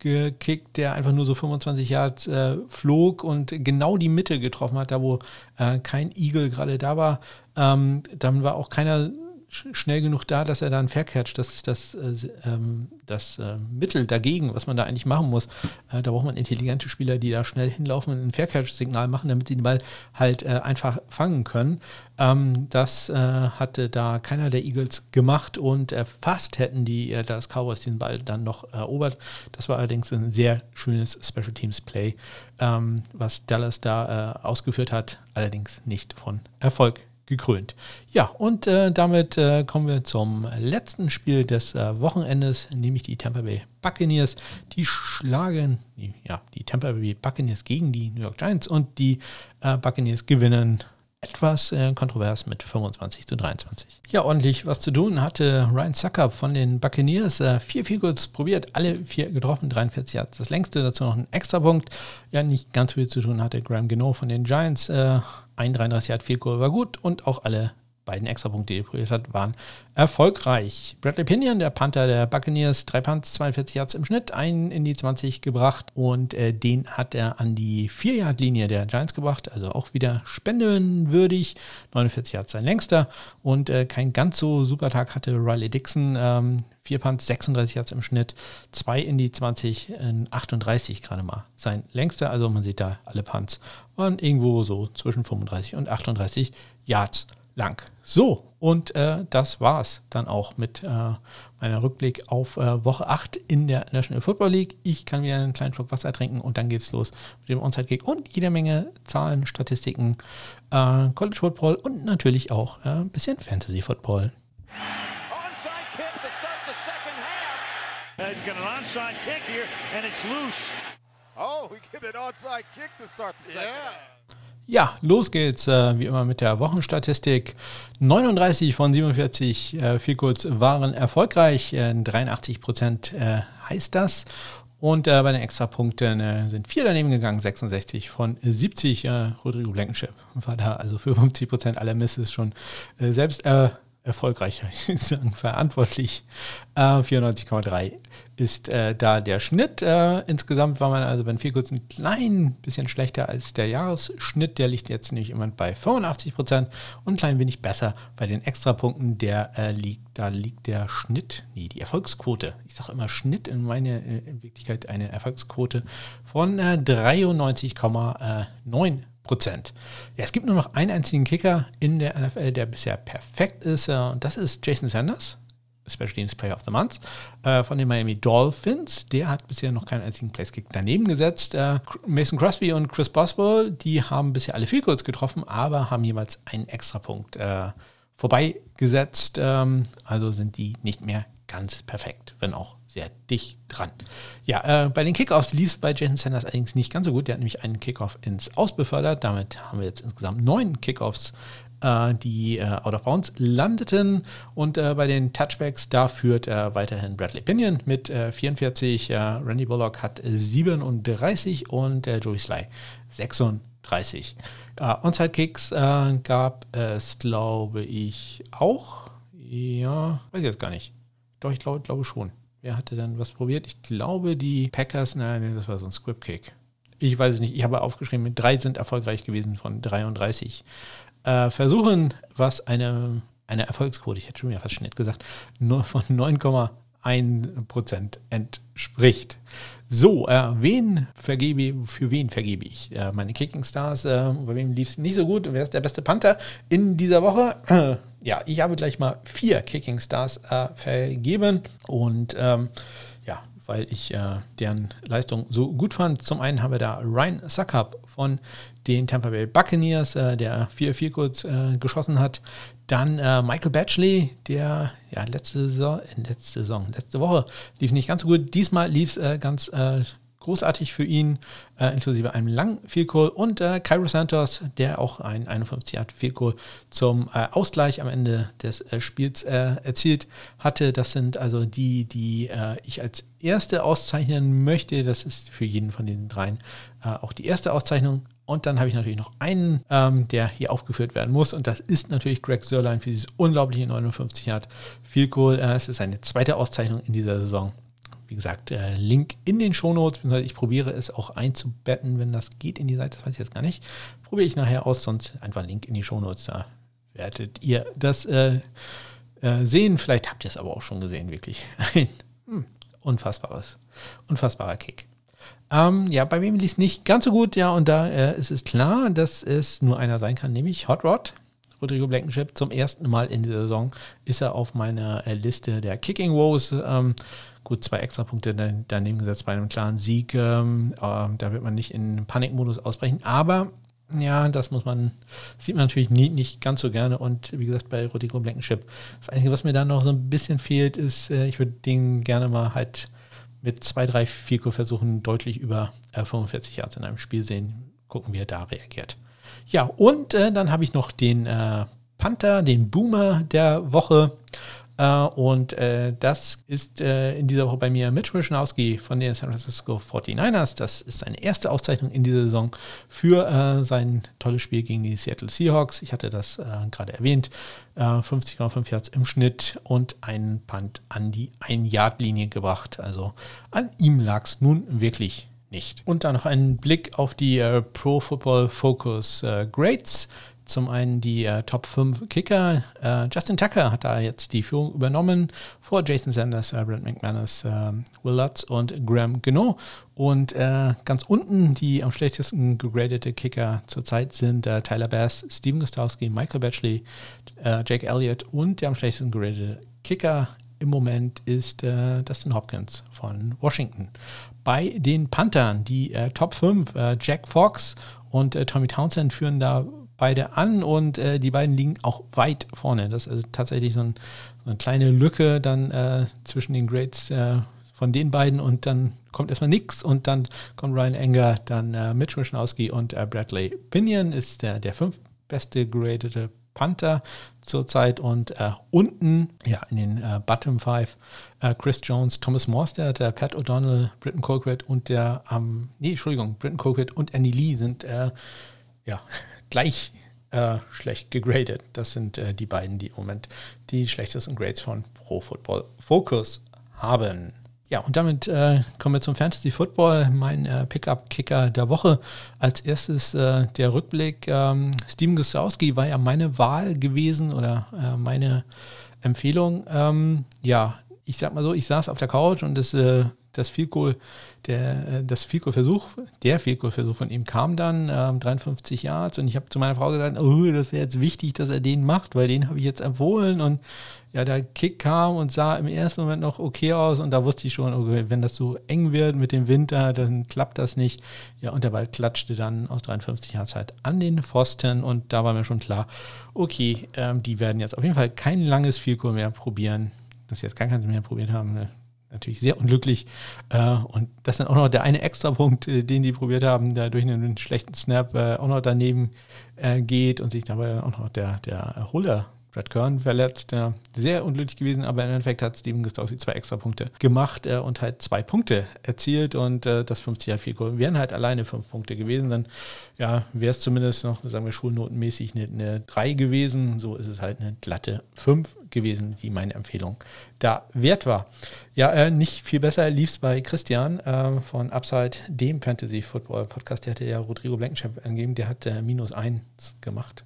gekickt, der einfach nur so 25 Yards äh, flog und genau die Mitte getroffen hat, da wo äh, kein Eagle gerade da war. Ähm, dann war auch keiner schnell genug da, dass er da einen Faircatch, das ist das, äh, ähm, das äh, Mittel dagegen, was man da eigentlich machen muss. Äh, da braucht man intelligente Spieler, die da schnell hinlaufen und ein Faircatch-Signal machen, damit sie den Ball halt einfach fangen können. Ähm, das hatte da keiner der Eagles gemacht und fast hätten die das Cowboys den Ball dann noch erobert. Das war allerdings ein sehr schönes Special Teams Play, ähm, was Dallas da ausgeführt hat, allerdings nicht von Erfolg gekrönt. Ja, und äh, damit äh, kommen wir zum letzten Spiel des äh, Wochenendes, nämlich die Tampa Bay Buccaneers. Die schlagen, die, ja, die Tampa Bay Buccaneers gegen die New York Giants und die äh, Buccaneers gewinnen etwas äh, kontrovers mit 25 zu 23. Ja, ordentlich was zu tun hatte Ryan Sucker von den Buccaneers. Äh, vier Field probiert, alle vier getroffen, 43 Yards das längste, dazu noch ein Extrapunkt. Ja, nicht ganz viel zu tun hatte Graham Geno von den Giants. Äh, ein 33 Yard Field Goal war gut und auch alle beiden Extrapunkte, die er probiert hat, waren erfolgreich. Bradley Pinion, der Panther der Buccaneers, drei Punts, 42 Yards im Schnitt, einen in die 20 gebracht und äh, den hat er an die 4-Yard-Linie der Giants gebracht, also auch wieder spendenwürdig. 49 Yards sein längster und äh, kein ganz so super Tag hatte Riley Dixon. Ähm, vier Punts, 36 Yards im Schnitt, zwei in die 20, in 38 gerade mal. Sein längster, also man sieht da alle Punts, waren irgendwo so zwischen 35 und 38 Yards lang. So, und äh, das war's dann auch mit äh, meiner Rückblick auf äh, Woche 8 in der National Football League. Ich kann wieder einen kleinen Schluck Wasser trinken und dann geht's los mit dem Onside-Kick und jede Menge Zahlen, Statistiken, äh, College Football und natürlich auch äh, ein bisschen Fantasy Football. Onside kick to start the second half. He's got an onside kick here and it's loose. Oh, we get an onside kick to start the second yeah. half. Ja, los geht's, äh, wie immer mit der Wochenstatistik. 39 von 47 äh, viel kurz waren erfolgreich, äh, 83 Prozent äh, heißt das. Und äh, bei den Extrapunkten äh, sind vier daneben gegangen, 66 von 70. Äh, Rodrigo Blankenship war da also für 50 Prozent aller Misses schon äh, selbst äh, erfolgreich, ich sagen, verantwortlich. Äh, 94,3 ist äh, da der Schnitt. Äh, insgesamt war man also bei den kurz ein klein bisschen schlechter als der Jahresschnitt. Der liegt jetzt nämlich immer bei 85 Prozent und ein klein wenig besser bei den Extrapunkten. Der äh, liegt, da liegt der Schnitt, nee, die Erfolgsquote. Ich sage immer Schnitt, in meiner äh, in Wirklichkeit eine Erfolgsquote von 93,9 äh, Prozent. Ja, es gibt nur noch einen einzigen Kicker in der NFL, der bisher perfekt ist, äh, und das ist Jason Sanders. Special Teams Player of the Month äh, von den Miami Dolphins. Der hat bisher noch keinen einzigen Place-Kick daneben gesetzt. Äh, Mason Crosby und Chris Boswell, die haben bisher alle viel kurz getroffen, aber haben jeweils einen Extrapunkt äh, vorbeigesetzt. Ähm, also sind die nicht mehr ganz perfekt, wenn auch sehr dicht dran. Ja, äh, bei den Kickoffs lief es bei Jason Sanders allerdings nicht ganz so gut. Der hat nämlich einen Kickoff ins Aus befördert. Damit haben wir jetzt insgesamt neun Kickoffs äh, die äh, out of bounds landeten. Und äh, bei den Touchbacks, da führt äh, weiterhin Bradley Pinion mit 44. Äh, Randy Bullock hat 37 und Joey Sly 36. Uh, Onside-Kicks gab es, glaube ich, auch. Ja, weiß ich jetzt gar nicht. Doch, ich glaube, glaube schon. Wer hatte dann was probiert? Ich glaube, die Packers, nein, das war so ein Script-Kick. Ich weiß es nicht. Ich habe aufgeschrieben, drei sind erfolgreich gewesen von 33 äh, versuchen, was eine, eine Erfolgsquote, ich hätte schon wieder fast Schnitt gesagt, nur von 9,1 Prozent entspricht. So, äh, wen vergebe, für wen vergebe ich äh, meine Kicking Stars? Äh, bei wem lief es nicht so gut? Wer ist der beste Panther in dieser Woche? Ja, ich habe gleich mal vier Kicking Stars äh, vergeben und ähm, ja, weil ich äh, deren Leistung so gut fand. Zum einen haben wir da Ryan Suckup von den Tampa Bay Buccaneers, äh, der 4-4 kurz äh, geschossen hat. Dann äh, Michael Batchley, der ja letzte Saison, äh, letzte Saison, letzte Woche lief nicht ganz so gut. Diesmal lief es ganz großartig für ihn, äh, inklusive einem langen Vielkohl und äh, Cairo Santos, der auch ein 51 Yard Vielkohl zum äh, Ausgleich am Ende des äh, Spiels äh, erzielt hatte. Das sind also die, die äh, ich als erste auszeichnen möchte. Das ist für jeden von diesen dreien auch die erste Auszeichnung. Und dann habe ich natürlich noch einen, ähm, der hier aufgeführt werden muss. Und das ist natürlich Greg Sörlein für dieses unglaubliche 59 Yard Vielkohl. es ist seine zweite Auszeichnung in dieser Saison wie gesagt, äh, Link in den Shownotes, beziehungsweise ich probiere es auch einzubetten, wenn das geht in die Seite, das weiß ich jetzt gar nicht. Probiere ich nachher aus, sonst einfach Link in die Shownotes, da werdet ihr das äh, äh, sehen. Vielleicht habt ihr es aber auch schon gesehen, wirklich. Ein hm, unfassbares, unfassbarer Kick. Ähm, ja, bei wem lief es nicht ganz so gut, ja, und da äh, ist es klar, dass es nur einer sein kann, nämlich Hot Rod. Rodrigo Blankenship zum ersten Mal in der Saison ist er auf meiner äh, Liste der Kicking Woes. Ähm, gut, zwei Extrapunkte daneben gesetzt bei einem klaren Sieg. Ähm, äh, da wird man nicht in Panikmodus ausbrechen. Aber ja, das muss man, sieht man natürlich nie, nicht ganz so gerne. Und wie gesagt, bei Rodrigo Blankenship, das Einzige, was mir da noch so ein bisschen fehlt, ist, äh, ich würde den gerne mal halt mit zwei, drei, vier Versuchen deutlich über äh, 45 Yards in einem Spiel sehen. Gucken, wie er da reagiert. Ja, und äh, dann habe ich noch den äh, Panther, den Boomer der Woche. Uh, und uh, das ist uh, in dieser Woche bei mir Mitch Wischnowski von den San Francisco 49ers. Das ist seine erste Auszeichnung in dieser Saison für sein tolles Spiel gegen die Seattle Seahawks. Ich hatte das gerade erwähnt. 50,5 Yards im Schnitt und einen Punt an die 1-Yard-Linie gebracht. Also an ihm lag es nun wirklich nicht. Und dann noch ein Blick auf die Pro Football Focus Grades. Zum einen die äh, Top 5 Kicker. Äh, Justin Tucker hat da jetzt die Führung übernommen vor Jason Sanders, äh, Brent McManus, äh, Will Lutz und Graham Geno. Und äh, ganz unten die am schlechtesten gegradete Kicker zurzeit sind äh, Tyler Bass, Steven Gostowski, Michael Batchley, Jake Elliott und der am schlechtesten gegradete Kicker im Moment ist Dustin Hopkins von Washington. Bei den Panthern, die Top 5, Jack Fox und Tommy Townsend führen da beide an und äh, die beiden liegen auch weit vorne. Das ist also tatsächlich so, ein, so eine kleine Lücke dann äh, zwischen den Grades äh, von den beiden und dann kommt erstmal nichts und dann kommt Ryan Enger, dann äh, Mitch Wischnowski und äh, Bradley Pinion ist der, der fünf beste gradete Panther zurzeit und äh, unten, ja, in den äh, Bottom Five, äh, Chris Jones, Thomas Morster, der Pat O'Donnell, Britton Colquitt und der, ähm, nee, Entschuldigung, Britton Colquitt und Annie Lee sind, ja, gleich äh, schlecht gegradet. Das sind äh, die beiden, die im Moment die schlechtesten Grades von Pro Football Focus haben. Ja, und damit äh, kommen wir zum Fantasy Football, mein äh, Pickup-Kicker der Woche. Als erstes äh, der Rückblick. Ähm, Steven Gostowski war ja meine Wahl gewesen oder äh, meine Empfehlung. Ähm, ja, ich sag mal so, ich saß auf der Couch und das, äh, das Field der, äh, das Fico-Versuch, der Fico-Versuch von ihm kam dann, ähm, 53 Yards und ich habe zu meiner Frau gesagt, oh, das wäre jetzt wichtig, dass er den macht, weil den habe ich jetzt empfohlen und ja, der Kick kam und sah im ersten Moment noch okay aus und da wusste ich schon, okay, wenn das so eng wird mit dem Winter, dann klappt das nicht. Ja, und der Ball klatschte dann aus 53 Yards halt an den Pfosten und da war mir schon klar, okay, ähm, die werden jetzt auf jeden Fall kein langes Fico mehr probieren, dass sie jetzt gar keins mehr probiert haben. Ne? Natürlich sehr unglücklich. Äh, und das dann auch noch der eine Extrapunkt, äh, den die probiert haben, da durch einen schlechten Snap äh, auch noch daneben geht und sich dabei auch noch der, der Huller Brad Kern verletzt, ja, sehr unglücklich gewesen, aber im Endeffekt hat Steven Gostowski zwei extra Punkte gemacht äh, und halt zwei Punkte erzielt und äh, das 50 Jahre viel wären halt alleine fünf Punkte gewesen, dann ja, wäre es zumindest noch, sagen wir, schulnotenmäßig eine, eine 3 gewesen, so ist es halt eine glatte 5 gewesen, die meine Empfehlung da wert war. Ja, äh, nicht viel besser lief es bei Christian äh, von Upside, dem Fantasy Football Podcast, der hatte ja Rodrigo Blankenship angegeben, der hat äh, minus 1 gemacht.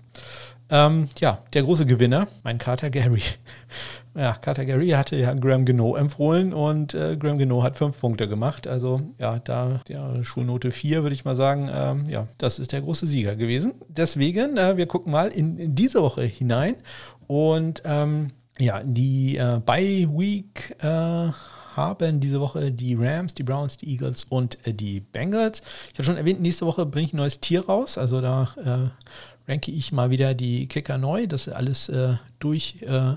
Ähm, ja, der große Gewinner, mein Kater Gary. ja, Carter Gary hatte ja Graham Geno empfohlen und äh, Graham Geno hat fünf Punkte gemacht. Also ja, da ja, Schulnote 4 würde ich mal sagen, ähm, ja, das ist der große Sieger gewesen. Deswegen, äh, wir gucken mal in, in, diese Woche hinein und ähm, ja, die äh, Bye Week äh, haben diese Woche die Rams, die Browns, die Eagles und äh, die Bengals. Ich habe schon erwähnt, nächste Woche bringe ich ein neues Tier raus. Also da äh, ranke ich mal wieder die Kicker neu. Das ist alles äh, durch, äh,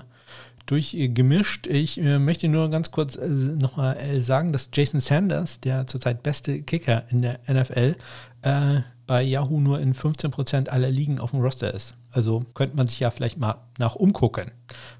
durchgemischt. Ich äh, möchte nur ganz kurz äh, nochmal äh, sagen, dass Jason Sanders, der zurzeit beste Kicker in der NFL, bei Yahoo nur in 15% aller Ligen auf dem Roster ist. Also könnte man sich ja vielleicht mal nach umgucken,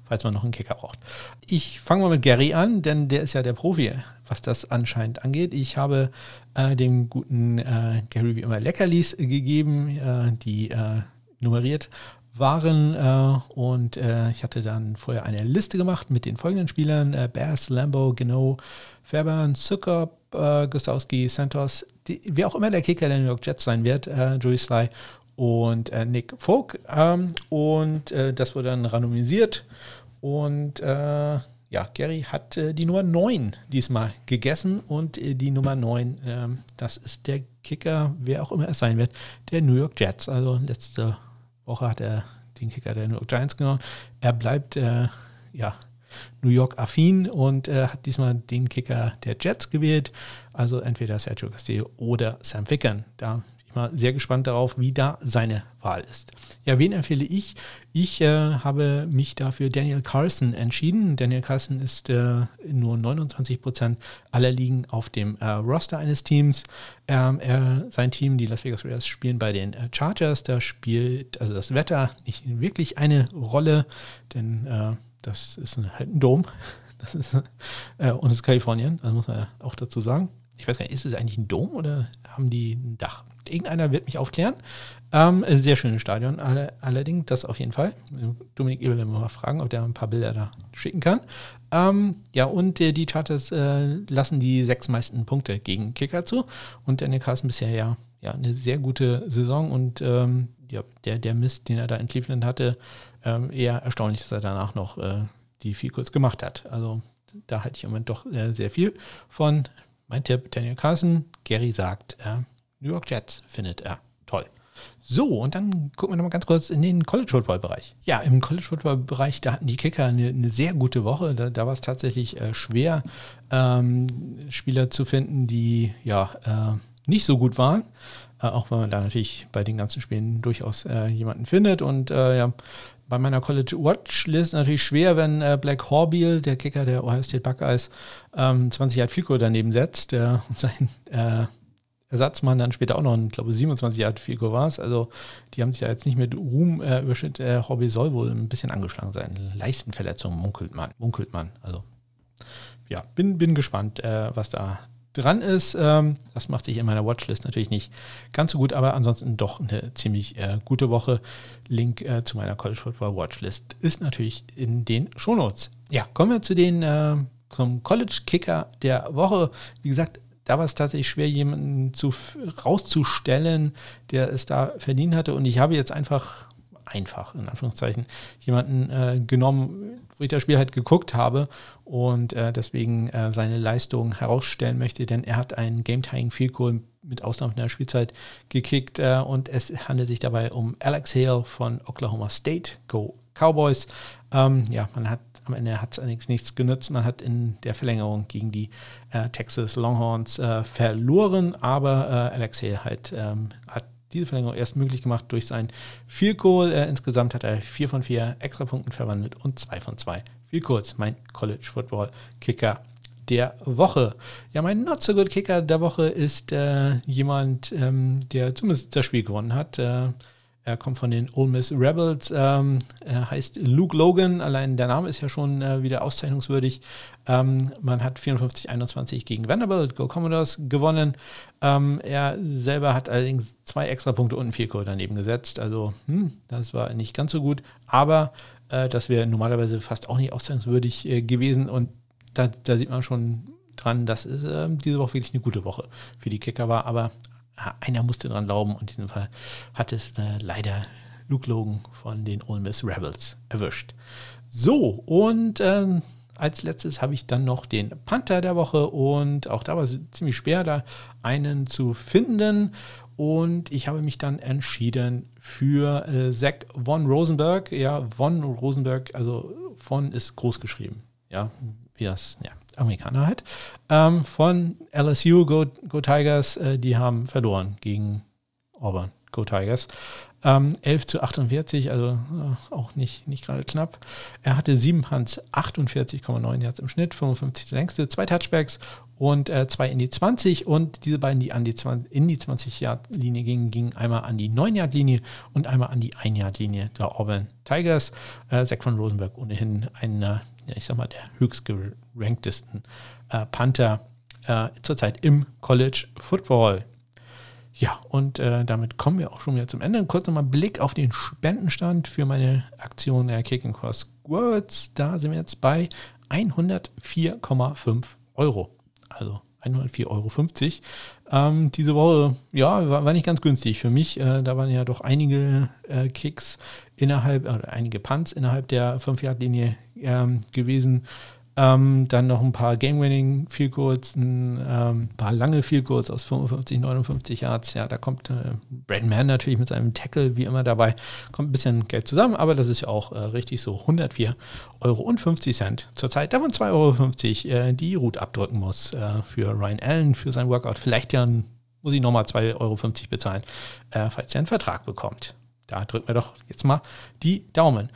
falls man noch einen Kicker braucht. Ich fange mal mit Gary an, denn der ist ja der Profi, was das anscheinend angeht. Ich habe äh, dem guten äh, Gary wie immer Leckerlis gegeben, äh, die äh, nummeriert waren äh, und äh, ich hatte dann vorher eine Liste gemacht mit den folgenden Spielern: Bass, Lambo, Geno, Fairbairn, Zucker, Gostowski, Santos, die, wer auch immer der Kicker der New York Jets sein wird, äh, Joey Sly und äh, Nick Folk. Ähm, und äh, das wurde dann randomisiert. Und äh, ja, Gary hat äh, die Nummer 9 diesmal gegessen. Und äh, die Nummer 9, ähm, das ist der Kicker, wer auch immer es sein wird, der New York Jets. Also letzte Woche hat er den Kicker der New York Giants genommen. Er bleibt ja New York affin und äh, hat diesmal den Kicker der Jets gewählt. Also entweder Sergio Castillo oder Sam Ficken. Da ich mal sehr gespannt darauf, wie da seine Wahl ist. Ja, wen empfehle ich? Ich äh, habe mich dafür Daniel Carlson entschieden. Daniel Carlson ist äh, nur 29 Prozent aller Ligen auf dem äh, Roster eines Teams. Ähm, er, sein Team, die Las Vegas Raiders, spielen bei den äh, Chargers. Da spielt also das Wetter nicht wirklich eine Rolle, denn äh, das ist halt ein Dom. Das ist, äh, und es ist Kalifornien, das muss man auch dazu sagen. Ich weiß gar nicht, ist es eigentlich ein Dom oder haben die ein Dach? Irgendeiner wird mich aufklären. Ähm, sehr schönes Stadion, alle, allerdings, das auf jeden Fall. Dominik Ebel mal fragen, ob der ein paar Bilder da schicken kann. Ähm, ja, und äh, die Charters äh, lassen die sechs meisten Punkte gegen Kicker zu. Und Daniel Carson bisher ja, ja eine sehr gute Saison und ähm, ja, der, der Mist, den er da in Cleveland hatte, ähm, eher erstaunlich, dass er danach noch äh, die viel kurz gemacht hat. Also da halte ich im Moment doch äh, sehr viel von. Mein Tipp, Daniel Carson, Gary sagt, äh, New York Jets findet er toll. So, und dann gucken wir nochmal ganz kurz in den College Football Bereich. Ja, im College Football Bereich, da hatten die Kicker eine, eine sehr gute Woche. Da, da war es tatsächlich äh, schwer, ähm, Spieler zu finden, die ja äh, nicht so gut waren. Äh, auch wenn man da natürlich bei den ganzen Spielen durchaus äh, jemanden findet. Und äh, ja, bei meiner College Watchlist natürlich schwer, wenn äh, Black Horbiel, der Kicker der Ohio State Buckeyes, ähm, 20 Yard Fico daneben setzt der, und sein äh, Ersatzmann dann später auch noch, ich glaube 27 Yard Fico war es. Also die haben sich ja jetzt nicht mit Ruhm äh, überschüttet. Der Horbiel soll wohl ein bisschen angeschlagen sein. Leistenverletzung munkelt man. Munkelt man. Also ja, bin, bin gespannt, äh, was da dran ist. Ähm, das macht sich in meiner Watchlist natürlich nicht ganz so gut, aber ansonsten doch eine ziemlich äh, gute Woche. Link äh, zu meiner College Football Watchlist ist natürlich in den Shownotes. Ja, kommen wir zu den äh, zum College Kicker der Woche. Wie gesagt, da war es tatsächlich schwer, jemanden zu, rauszustellen, der es da verdient hatte. Und ich habe jetzt einfach einfach, in Anführungszeichen, jemanden äh, genommen, wo ich das Spiel halt geguckt habe und äh, deswegen äh, seine Leistung herausstellen möchte, denn er hat einen Game-Tying Field Goal mit Ausnahme der Spielzeit gekickt äh, und es handelt sich dabei um Alex Hale von Oklahoma State, Go Cowboys. Ähm, ja, man hat am Ende hat es allerdings nichts genützt. Man hat in der Verlängerung gegen die äh, Texas Longhorns äh, verloren, aber äh, Alex Hale halt, ähm, hat diese Verlängerung erst möglich gemacht durch sein Field Goal. Äh, insgesamt hat er 4 von 4 Extrapunkten verwandelt und 2 von 2 Field Goals. Mein College Football Kicker der Woche. Ja, mein Not So Good Kicker der Woche ist äh, jemand, ähm, der zumindest das Spiel gewonnen hat. Äh, er kommt von den Ole Miss Rebels, ähm, er heißt Luke Logan, allein der Name ist ja schon äh, wieder auszeichnungswürdig. Ähm, man hat 54-21 gegen Vanderbilt, Go Commodores, gewonnen. Ähm, er selber hat allerdings zwei extra Punkte und einen Vierkohl daneben gesetzt, also hm, das war nicht ganz so gut, aber äh, das wäre normalerweise fast auch nicht auszeichnungswürdig äh, gewesen. Und da, da, sieht man schon dran, dass äh, diese Woche wirklich eine gute Woche für die Kicker war, aber einer musste dran glauben und in diesem Fall hat es äh, leider Luke Logan von den Ole Miss Rebels erwischt. So, und ähm, als letztes habe ich dann noch den Panther der Woche und auch da war es ziemlich schwer, da einen zu finden. Und ich habe mich dann entschieden für äh, Zach von Rosenberg. Ja, von Rosenberg, also von ist groß geschrieben. Ja, wie das, ja, Amerikaner halt. Ähm, von LSU, Go, Go Tigers, äh, die haben verloren gegen Auburn, Go Tigers. Ähm, 11 zu 48, also äh, auch nicht, nicht gerade knapp. Er hatte 7 Punts, 48,9 Yards im Schnitt, 55 der längste, zwei Touchbacks und äh, zwei in die 20 und diese beiden, die an die 20, in die 20-Yard-Linie gingen, gingen einmal an die 9-Yard-Linie und einmal an die 1-Yard-Linie der Auburn Tigers. Äh, Zach von Rosenberg ohnehin einer, ja, ich sag mal, der höchst geranktesten äh, Panther äh, zurzeit im College Football. Ja, und äh, damit kommen wir auch schon wieder zum Ende. Kurz nochmal Blick auf den Spendenstand für meine Aktion der Kick and Cross Words. Da sind wir jetzt bei 104,5 Euro also 104,50 Euro. Ähm, diese Woche, ja, war, war, nicht ganz günstig für mich. Äh, da waren ja doch einige äh, Kicks innerhalb, oder einige Punts innerhalb der 5-Yard-Linie ähm, gewesen. Ähm, dann noch ein paar Game-Winning Field ein ähm, paar lange Field aus 55, 59 Yards. Ja, da kommt äh, Mann natürlich mit seinem Tackle wie immer dabei. Kommt ein bisschen Geld zusammen, aber das ist ja auch äh, richtig so 104 Euro und 50 Cent. Zurzeit davon 2,50 Euro äh, die Root abdrücken muss äh, für Ryan Allen für sein Workout. Vielleicht ja muss ich nochmal 2,50 Euro bezahlen, äh, falls er einen Vertrag bekommt. Da drücken wir doch jetzt mal die Daumen.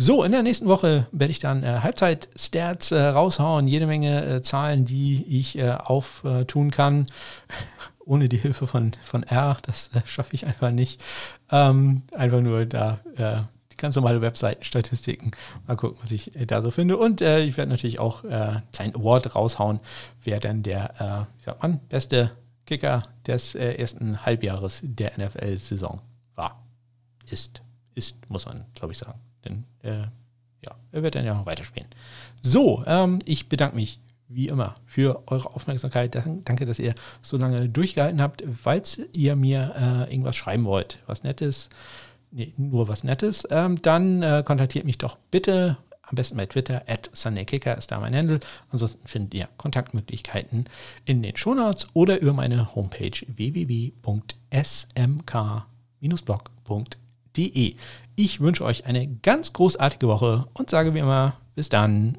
So, in der nächsten Woche werde ich dann äh, Halbzeit-Stats äh, raushauen, jede Menge äh, Zahlen, die ich äh, auftun kann. Ohne die Hilfe von, von R, das äh, schaffe ich einfach nicht. Ähm, einfach nur da äh, die ganz normale Webseitenstatistiken. Mal gucken, was ich da so finde. Und ich werde natürlich auch einen kleinen Award raushauen, wer denn der, wie sagt man, beste Kicker des ersten Halbjahres der NFL-Saison war. Ist, ist, muss man, glaube ich, sagen. Denn äh, ja, er wird dann ja noch weiterspielen. So, ähm, ich bedanke mich wie immer für eure Aufmerksamkeit. Danke, dass ihr so lange durchgehalten habt. Falls ihr mir äh, irgendwas schreiben wollt, was Nettes, nee, nur was Nettes, ähm, dann äh, kontaktiert mich doch bitte am besten bei Twitter, at SundayKicker ist da mein Handle. Ansonsten findet ihr Kontaktmöglichkeiten in den Shownotes oder über meine Homepage www.smk-blog.de. Ich wünsche euch eine ganz großartige Woche und sage wie immer, bis dann.